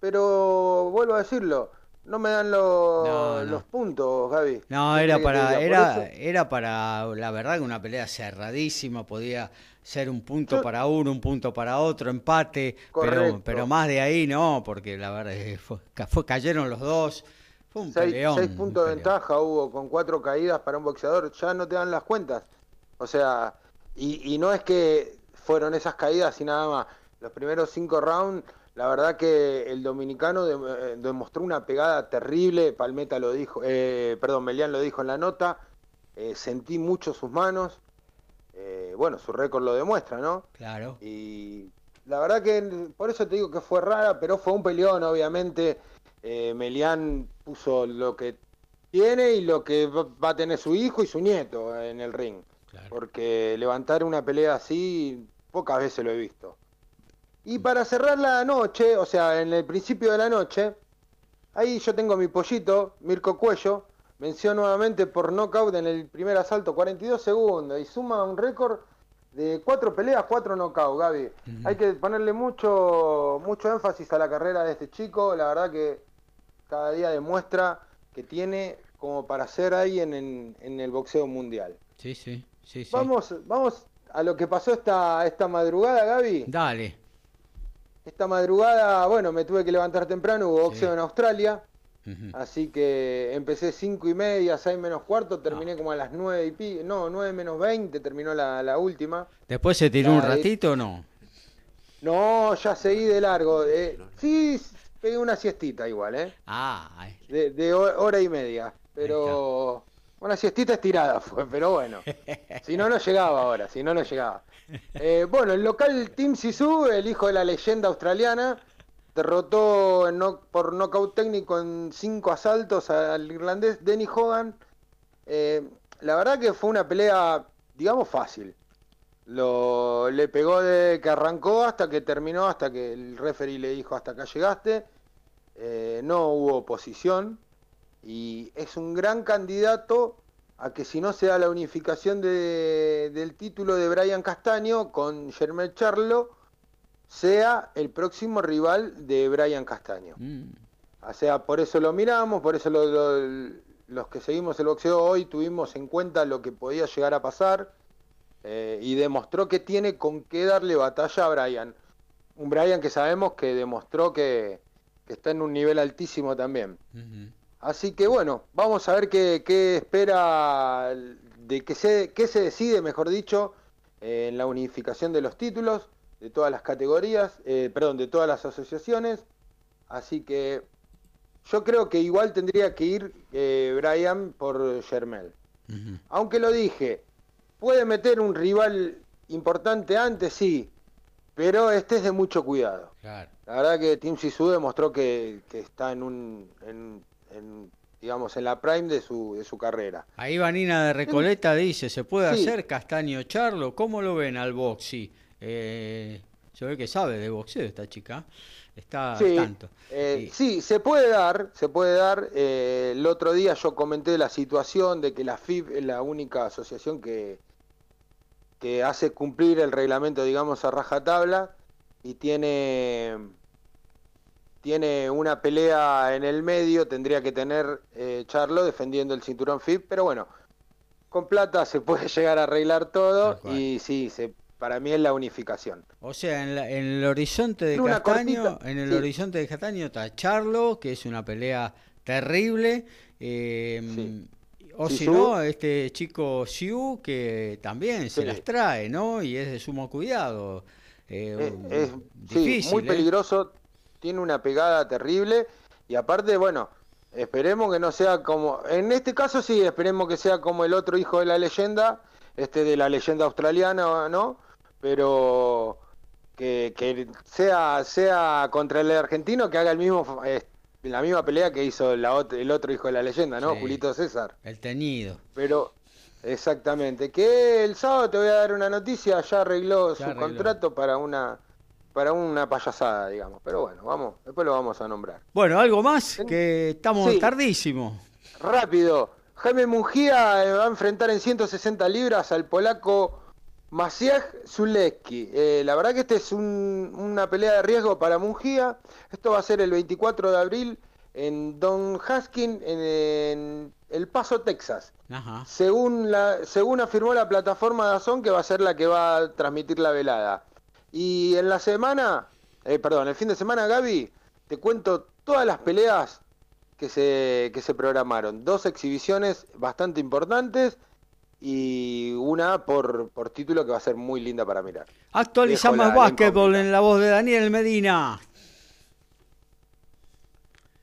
Pero vuelvo a decirlo, no me dan los puntos, Gaby. No, era para, era, era para, la verdad, que una pelea cerradísima, podía ser un punto para uno, un punto para otro, empate, pero, pero más de ahí no, porque la verdad fue, fue cayeron los dos. Fue un seis, seis puntos de ventaja hubo con cuatro caídas para un boxeador, ya no te dan las cuentas. O sea, y, no es que fueron esas caídas y nada más. Los primeros cinco rounds, la verdad que el dominicano eh, demostró una pegada terrible. Palmeta lo dijo, eh, perdón, Melián lo dijo en la nota. Eh, sentí mucho sus manos. bueno, su récord lo demuestra, ¿no? Claro. Y la verdad que por eso te digo que fue rara, pero fue un peleón, obviamente. Melián puso lo que tiene y lo que va a tener su hijo y su nieto en el ring. Porque levantar una pelea así, pocas veces lo he visto. Y para cerrar la noche, o sea, en el principio de la noche, ahí yo tengo mi pollito, Mirko Cuello, venció nuevamente por knockout en el primer asalto, 42 segundos, y suma un récord de cuatro peleas, cuatro knockouts, Gaby. Hay que ponerle mucho, mucho énfasis a la carrera de este chico, la verdad que cada día demuestra que tiene como para ser ahí en, en el boxeo mundial. Sí, sí. Vamos, vamos a lo que pasó esta, esta madrugada, Gaby. Dale. Esta madrugada, bueno, me tuve que levantar temprano, hubo boxeo en Australia. Así que empecé cinco y media, seis menos cuarto, terminé como a las nueve y pi, no, nueve menos veinte, terminó la, última. ¿Después se tiró un ratito o no? No, ya seguí de largo. Eh, sí, pegué una siestita igual, ¿eh? Ah, de, de, hora y media. Pero una siestita estirada fue, pero bueno. Si no, no llegaba ahora, si no, no llegaba. Eh, bueno, el local Tim Sisu, el hijo de la leyenda australiana, derrotó por nocaut técnico en cinco asaltos al irlandés Denny Hogan. Eh, la verdad que fue una pelea, digamos, fácil. Lo, le pegó de que arrancó hasta que terminó, hasta que el referee le dijo hasta acá llegaste. Eh, no hubo oposición y es un gran candidato a que si no se da la unificación del título de Brian Castaño con Germán Charlo, sea el próximo rival de Brian Castaño. Mm. O sea, por eso lo miramos, por eso los que seguimos el boxeo hoy tuvimos en cuenta lo que podía llegar a pasar eh, y demostró que tiene con qué darle batalla a Brian. Un Brian que sabemos que demostró que, está en un nivel altísimo también. Así que bueno, vamos a ver qué, espera, de que se, qué se decide, mejor dicho, eh, en la unificación de los títulos de todas las categorías, eh, perdón, de todas las asociaciones. Así que yo creo que igual tendría que ir eh, Brian por Germel. Aunque lo dije, puede meter un rival importante antes, sí, pero este es de mucho cuidado. La verdad que Tim Sisu demostró que, está en un, digamos, en la prime de su, de su carrera. Ahí Vanina de Recoleta dice, ¿se puede hacer Castaño Charlo? ¿Cómo lo ven al boxy? Eh, yo veo que sabe de boxeo esta chica está sí, tanto. Eh, sí, se puede dar, se puede dar. Eh, el otro día yo comenté la situación de que la FIB es la única asociación que, que hace cumplir el reglamento, digamos, a rajatabla y tiene tiene una pelea en el medio, tendría que tener eh, Charlo defendiendo el cinturón FIB, pero bueno, con plata se puede llegar a arreglar todo y sí, se, para mí es la unificación. O sea, en, el horizonte de Castaño, en el horizonte de Castaño está Charlo, que es una pelea terrible. Eh, o si no, este chico Xiu, que también se las trae, ¿no? Y es de sumo cuidado. Eh, es, difícil, muy ¿eh? peligroso, tiene una pegada terrible. Y aparte, bueno, esperemos que no sea como. En este caso, sí, esperemos que sea como el otro hijo de la leyenda, este de la leyenda australiana, ¿no? pero que, sea, sea contra el argentino que haga el mismo la misma pelea que hizo el otro hijo de la leyenda, ¿no? Julito César. El teñido. Pero, exactamente. Que el sábado te voy a dar una noticia, ya arregló su contrato para una para una payasada, digamos. Pero bueno, vamos, después lo vamos a nombrar. Bueno, algo más, que estamos tardísimo. Rápido. Jaime Mungía eh, va a enfrentar en 160 libras al polaco Maciej Zulecki. Eh, la verdad que este es una pelea de riesgo para Mungía. Esto va a ser el 24 de abril en Don Haskin, en, El Paso, Texas. Según, la, según afirmó la plataforma de Azón, que va a ser la que va a transmitir la velada. Y en la semana, eh, perdón, el fin de semana, Gaby, te cuento todas las peleas que se, que se programaron. Dos exhibiciones bastante importantes y una por, por título que va a ser muy linda para mirar. Actualizamos básquetbol en la voz de Daniel Medina.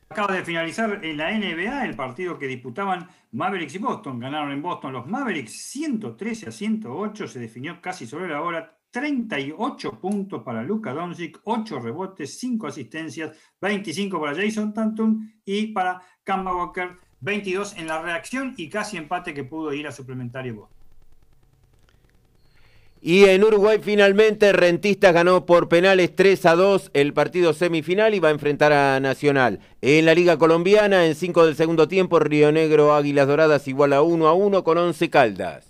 Acaba de finalizar en la NBA el partido que disputaban Mavericks y Boston. Ganaron en Boston los Mavericks 113 a 108. Se definió casi sobre la hora. 38 puntos para Luka Doncic, 8 rebotes, 5 asistencias, 25 para Jason Tatum y para Kemba Walker 22 en la reacción y casi empate que pudo ir a suplementario Y en Uruguay finalmente Rentistas ganó por penales 3 a 2 el partido semifinal y va a enfrentar a Nacional. En la Liga Colombiana, en 5 del segundo tiempo, Río Negro Águilas Doradas igual a 1 a 1 con 11 caldas.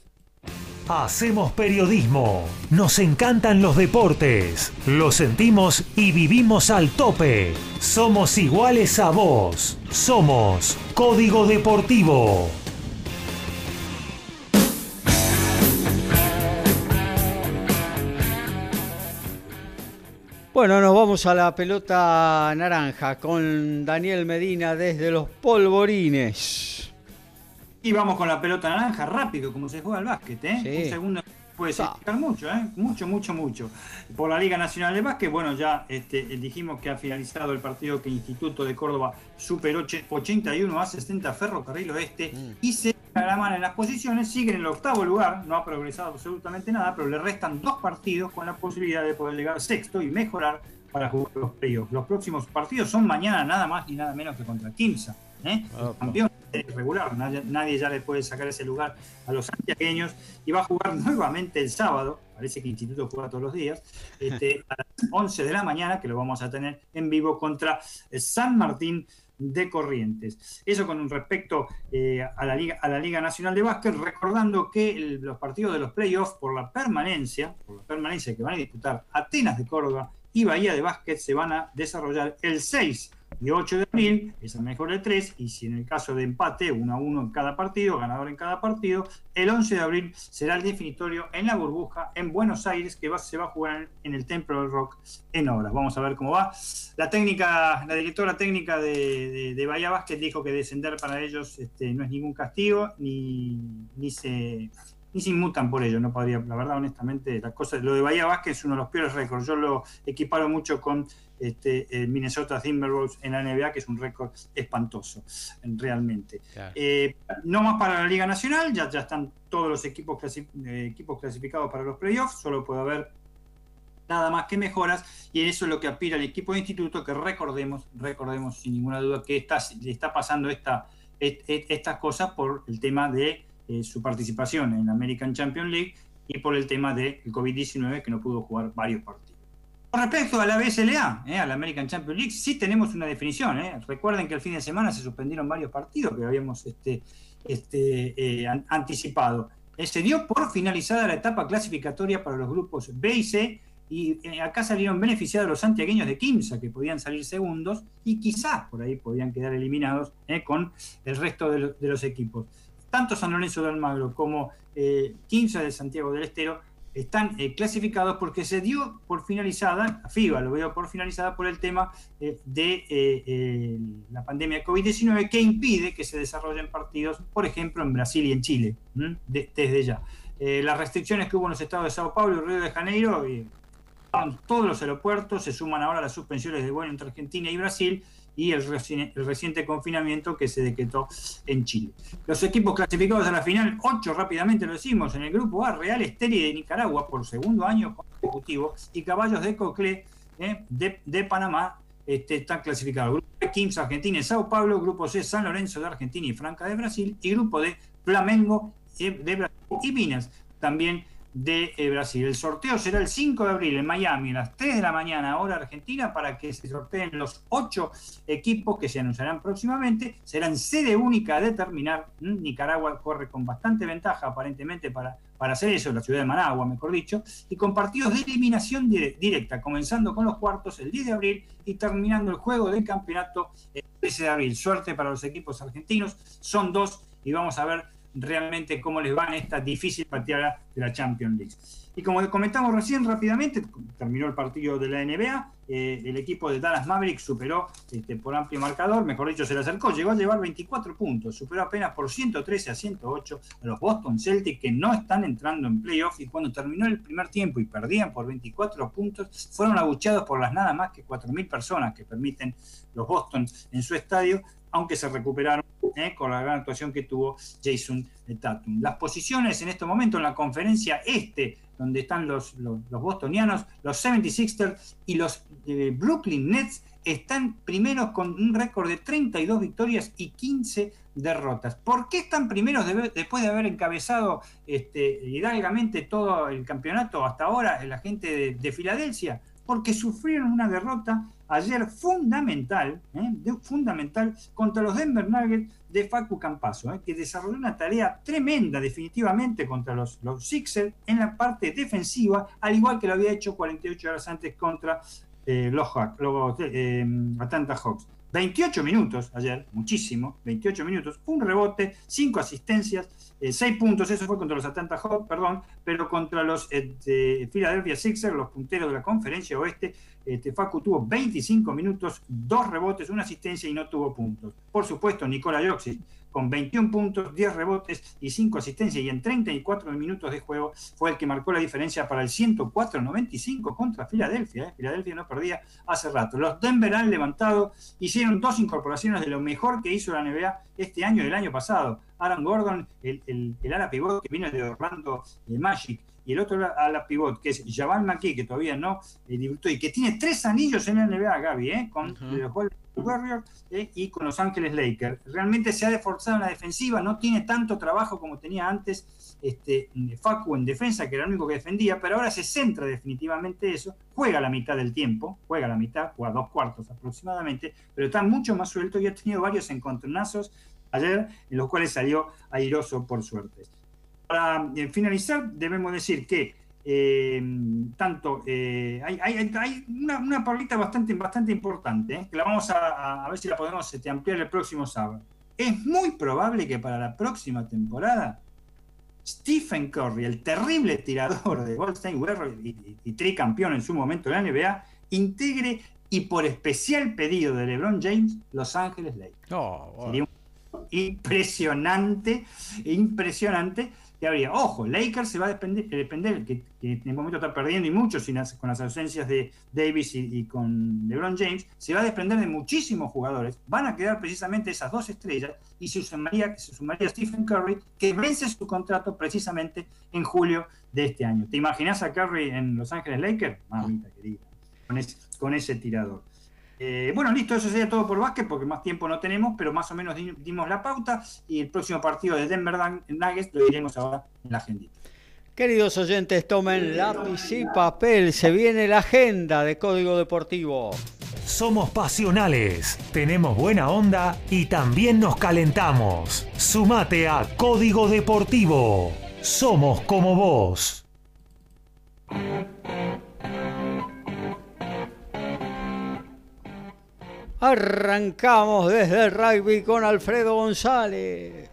Hacemos periodismo. Nos encantan los deportes. Lo sentimos y vivimos al tope. Somos iguales a vos. Somos Código Deportivo. Bueno, nos vamos a la pelota naranja con Daniel Medina desde los polvorines. Y vamos con la pelota naranja, rápido, como se juega el básquet, ¿eh? Un segundo puede significar mucho, ¿eh? Mucho, mucho, mucho. Por la Liga Nacional de Básquet, bueno, ya este, dijimos que ha finalizado el partido que Instituto de Córdoba superó 81 a 60 Ferrocarril Oeste mm. y se mano en las posiciones, siguen en el octavo lugar, no ha progresado absolutamente nada, pero le restan dos partidos con la posibilidad de poder llegar sexto y mejorar para jugar los playoffs. Los próximos partidos son mañana nada más y nada menos que contra Kimsa. ¿eh? campeón regular, nadie, ya le puede sacar ese lugar a los santiagueños y va a jugar nuevamente el sábado, parece que Instituto juega todos los días, este, a las 11 de la mañana, que lo vamos a tener en vivo contra San Martín de Corrientes. Eso con respecto eh, a, la Liga, a la Liga Nacional de Básquet, recordando que los partidos de los playoffs por la permanencia, por la permanencia que van a disputar Atenas de Córdoba y Bahía de Básquet se van a desarrollar el 6 y 8 de abril, esa mejor de 3, y si en el caso de empate, 1 a 1 en cada partido, ganador en cada partido, el 11 de abril será el definitorio en la burbuja en Buenos Aires, que se va a jugar en el Templo del Rock en horas. Vamos a ver cómo va. La técnica, la directora técnica de, de, Bahía Basket dijo que descender para ellos este, no es ningún castigo, ni, ni se ni se inmutan por ello, no podría, la verdad, honestamente, la cosa, lo de Bahía Vázquez es uno de los peores récords. Yo lo equiparo mucho con este, Minnesota Timberwolves en la NBA, que es un récord espantoso, realmente. Eh, no más para la Liga Nacional, ya, ya están todos los equipos, eh, equipos clasificados para los playoffs, solo puede haber nada más que mejoras, y eso es lo que aspira el equipo de instituto, que recordemos, recordemos sin ninguna duda que está, le está pasando esta, estas cosas por el tema de eh, su participación en la American Champions League y por el tema del COVID-19 que no pudo jugar varios partidos. Con respecto a la BSLA, eh, a la American Champions League, sí tenemos una definición. Eh. Recuerden que el fin de semana se suspendieron varios partidos que habíamos este, este, anticipado. se dio por finalizada la etapa clasificatoria para los grupos B y C y acá salieron beneficiados los santiagueños de Quimsa, que podían salir segundos y quizás por ahí podían quedar eliminados con el resto de, los equipos tanto San Lorenzo de Almagro como eh, 15 de Santiago del Estero están eh, clasificados porque se dio por finalizada, FIBA lo veo por finalizada por el tema eh, de eh, la pandemia COVID-19 que impide que se desarrollen partidos, por ejemplo, en Brasil y en Chile, desde ya. las restricciones que hubo en los estados de Sao Paulo y Río de Janeiro, todos los aeropuertos, se suman ahora las suspensiones de vuelo entre Argentina y Brasil, y el, reciente confinamiento que se decretó en Chile. Los equipos clasificados a la final, ocho rápidamente lo decimos, en el grupo A, Real Esteri de Nicaragua por segundo año consecutivo y Caballos de Coclé eh, de, Panamá este, están clasificados. Grupo B, Argentina y Sao Paulo, Grupo C, San Lorenzo de Argentina y Franca de Brasil y Grupo D, Flamengo eh, de Brasil y Minas también de eh, Brasil. El sorteo será el 5 de abril en Miami a las 3 de la mañana, hora argentina, para que se sorteen los ocho equipos que se anunciarán próximamente. Serán sede única a determinar. Mm, Nicaragua corre con bastante ventaja aparentemente para, para hacer eso, la ciudad de Managua, mejor dicho, y con partidos de eliminación directa, comenzando con los cuartos el 10 de abril y terminando el juego del campeonato el 13 de abril. Suerte para los equipos argentinos, son dos y vamos a ver realmente cómo les va esta difícil partida de la Champions League. Y como comentamos recién rápidamente, terminó el partido de la NBA, eh, el equipo de Dallas Mavericks superó este, por amplio marcador, mejor dicho se le acercó, llegó a llevar 24 puntos, superó apenas por 113 a 108 a los Boston Celtics que no están entrando en playoff y cuando terminó el primer tiempo y perdían por 24 puntos, fueron abucheados por las nada más que 4.000 personas que permiten los Boston en su estadio, aunque se recuperaron eh, con la gran actuación que tuvo Jason Tatum. Las posiciones en este momento en la conferencia este, donde están los, los, bostonianos, los 76ers y los eh, Brooklyn Nets, están primeros con un récord de 32 victorias y 15 derrotas. ¿Por qué están primeros después de haber encabezado este, hidalgamente todo el campeonato hasta ahora la gente de Filadelfia? Porque sufrieron una derrota ayer fundamental, ¿eh? fundamental contra los Denver Nuggets de Facu Campaso, ¿eh? que desarrolló una tarea tremenda definitivamente contra los, los Sixers en la parte defensiva, al igual que lo había hecho 48 horas antes contra eh, los, los Atlanta Hawks. 28 minutos ayer, muchísimo, 28 minutos, un rebote, 5 asistencias, 6 eh, puntos, eso fue contra los Atlanta Hawks, perdón, pero contra los eh, Philadelphia Sixers, los punteros de la conferencia oeste, este, tuvo 25 minutos, 2 rebotes, una asistencia y no tuvo puntos. Por supuesto, Nicola Jokic con 21 puntos, 10 rebotes y 5 asistencias y en 34 minutos de juego fue el que marcó la diferencia para el 104-95 contra Filadelfia. ¿eh? Filadelfia no perdía hace rato. Los Denver han levantado, hicieron dos incorporaciones de lo mejor que hizo la NBA este año y el año pasado. Aaron Gordon, el, el, pivot que vino de Orlando de Magic, y el otro ala pivot, que es Jabal McKee, que todavía no eh, debutó y que tiene tres anillos en la NBA, Gaby, ¿eh? con los Warriors eh, y con Los Ángeles Lakers. Realmente se ha esforzado en la defensiva, no tiene tanto trabajo como tenía antes este, Facu en defensa, que era el único que defendía, pero ahora se centra definitivamente eso juega la mitad del tiempo, juega la mitad, juega dos cuartos aproximadamente, pero está mucho más suelto y ha tenido varios encontronazos ayer en los cuales salió airoso por suerte. Para eh, finalizar, debemos decir que eh, tanto eh, hay, una, una bastante, bastante importante, que la vamos a, ver si la podemos este, ampliar el próximo sábado. Es muy probable que para la próxima temporada Stephen Curry, el terrible tirador de Goldstein y, y, tricampeón en su momento de la NBA, integre y por especial pedido de LeBron James, Los Ángeles Lakers. Oh, Sería impresionante, impresionante que habría. Ojo, Lakers se va a depender, depender que, en el momento está perdiendo y mucho sin con las ausencias de Davis y, con LeBron James, se va a desprender de muchísimos jugadores. Van a quedar precisamente esas dos estrellas y se sumaría, se sumaría Stephen Curry, que vence su contrato precisamente en julio de este año. ¿Te imaginas a Curry en Los Ángeles Lakers? Mamita querida, con ese, con ese tirador. Eh, bueno, listo, eso sería todo por básquet porque más tiempo no tenemos, pero más o menos dimos la pauta y el próximo partido de Denver Nuggets lo diremos ahora en la agenda. Queridos oyentes, tomen lápiz y papel, se viene la agenda de Código Deportivo. Somos pasionales, tenemos buena onda y también nos calentamos. Sumate a Código Deportivo. Somos como vos. Arrancamos desde el rugby con Alfredo González.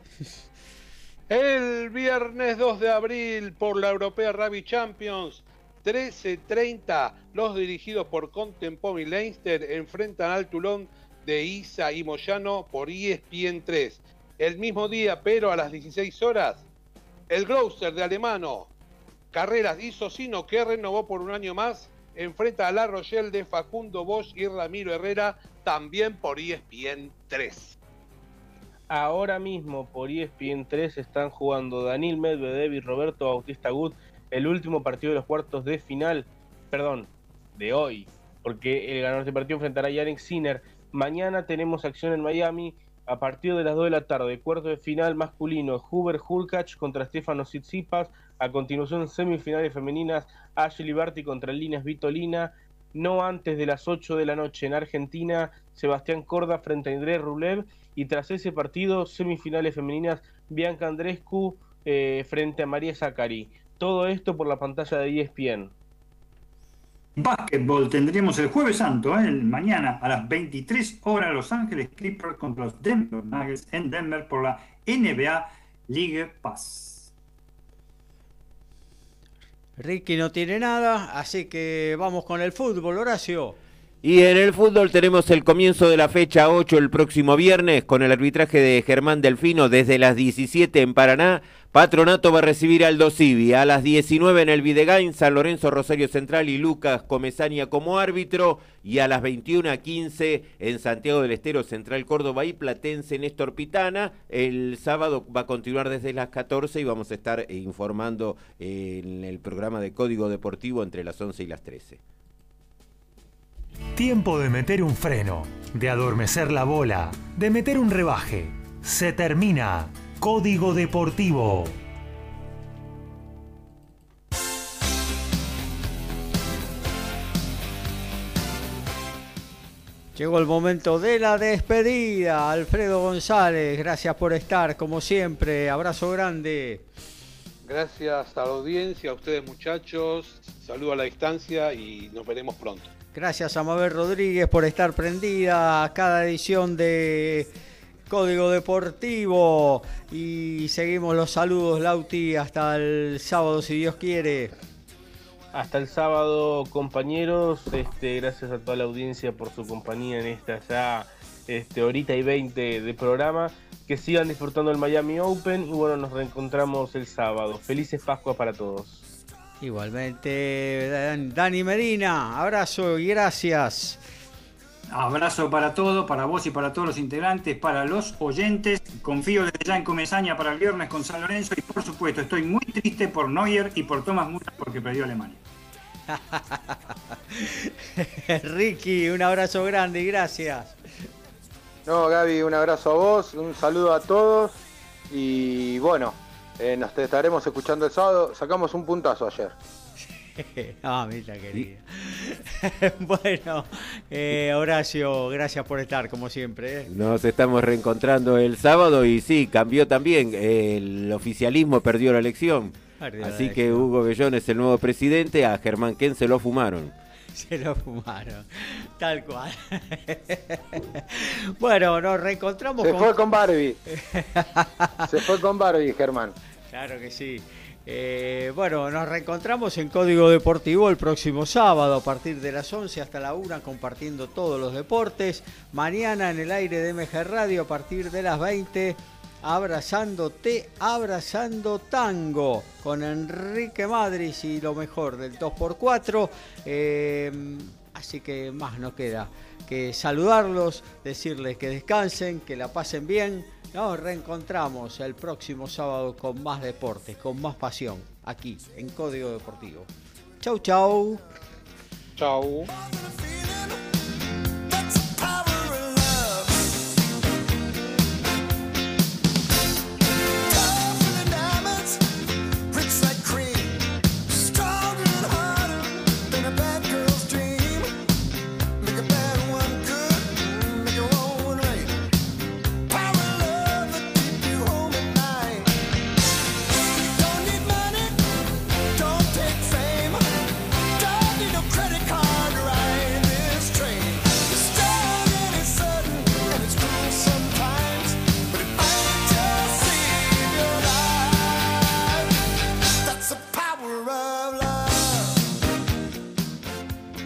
El viernes 2 de abril por la Europea Rugby Champions, 13.30, los dirigidos por Contempom y Leinster enfrentan al Toulon de Isa y Moyano por ESPN 3. El mismo día, pero a las 16 horas, el Gloucester de Alemano, Carreras hizo sino que renovó por un año más enfrenta a La Rochelle de Facundo Bosch y Ramiro Herrera, también por ESPN 3. Ahora mismo por ESPN 3 están jugando Daniel Medvedev y Roberto Bautista Gut el último partido de los cuartos de final, perdón, de hoy, porque el ganador de partido enfrentará a Yannick Sinner. Mañana tenemos acción en Miami a partir de las 2 de la tarde, cuarto de final masculino, Huber Hulkach contra Stefano Tsitsipas, a continuación semifinales femeninas, Ashley Barty contra Linas Vitolina, no antes de las 8 de la noche en Argentina, Sebastián Corda frente a Andrés Rublev, y tras ese partido, semifinales femeninas, Bianca Andrescu eh, frente a María Zacari. Todo esto por la pantalla de ESPN. Básquetbol tendríamos el jueves santo, ¿eh? mañana a las 23 horas Los Ángeles Clippers contra los Denver Nuggets en Denver por la NBA League Pass. Ricky no tiene nada, así que vamos con el fútbol, Horacio. Y en el fútbol tenemos el comienzo de la fecha 8 el próximo viernes con el arbitraje de Germán Delfino desde las 17 en Paraná. Patronato va a recibir al Dosivi a las 19 en el Videgain, San Lorenzo Rosario Central y Lucas Comesaña como árbitro y a las 21 a 15 en Santiago del Estero Central Córdoba y Platense Néstor Pitana. El sábado va a continuar desde las 14 y vamos a estar informando en el programa de Código Deportivo entre las 11 y las 13. Tiempo de meter un freno, de adormecer la bola, de meter un rebaje. Se termina. Código Deportivo. Llegó el momento de la despedida. Alfredo González, gracias por estar, como siempre. Abrazo grande. Gracias a la audiencia, a ustedes muchachos. Saludo a la distancia y nos veremos pronto. Gracias a Mabel Rodríguez por estar prendida a cada edición de Código Deportivo. Y seguimos los saludos, Lauti, hasta el sábado, si Dios quiere. Hasta el sábado, compañeros. Este, gracias a toda la audiencia por su compañía en esta ya este, horita y veinte de programa. Que sigan disfrutando el Miami Open y bueno, nos reencontramos el sábado. Felices Pascua para todos. Igualmente, Dani Medina, abrazo y gracias. Abrazo para todos, para vos y para todos los integrantes, para los oyentes. Confío desde ya en Comesaña para el viernes con San Lorenzo y por supuesto estoy muy triste por Neuer y por Thomas Müller porque perdió Alemania. Ricky, un abrazo grande y gracias. No, Gaby, un abrazo a vos, un saludo a todos y bueno, eh, nos estaremos escuchando el sábado. Sacamos un puntazo ayer. ah, mira querida. bueno, eh, Horacio, gracias por estar como siempre. ¿eh? Nos estamos reencontrando el sábado y sí, cambió también. El oficialismo perdió la elección. Así que Hugo Bellón es el nuevo presidente, a Germán Ken se lo fumaron. Se lo fumaron, tal cual. bueno, nos reencontramos se fue con Barbie. se fue con Barbie, Germán. Claro que sí. Eh, bueno, nos reencontramos en Código Deportivo el próximo sábado a partir de las 11 hasta la 1 compartiendo todos los deportes. Mañana en el aire de MG Radio a partir de las 20 abrazándote, abrazando tango con Enrique Madris y lo mejor del 2x4. Eh, así que más no queda que saludarlos, decirles que descansen, que la pasen bien nos reencontramos el próximo sábado con más deportes, con más pasión, aquí en Código Deportivo. Chau, chau. Chau.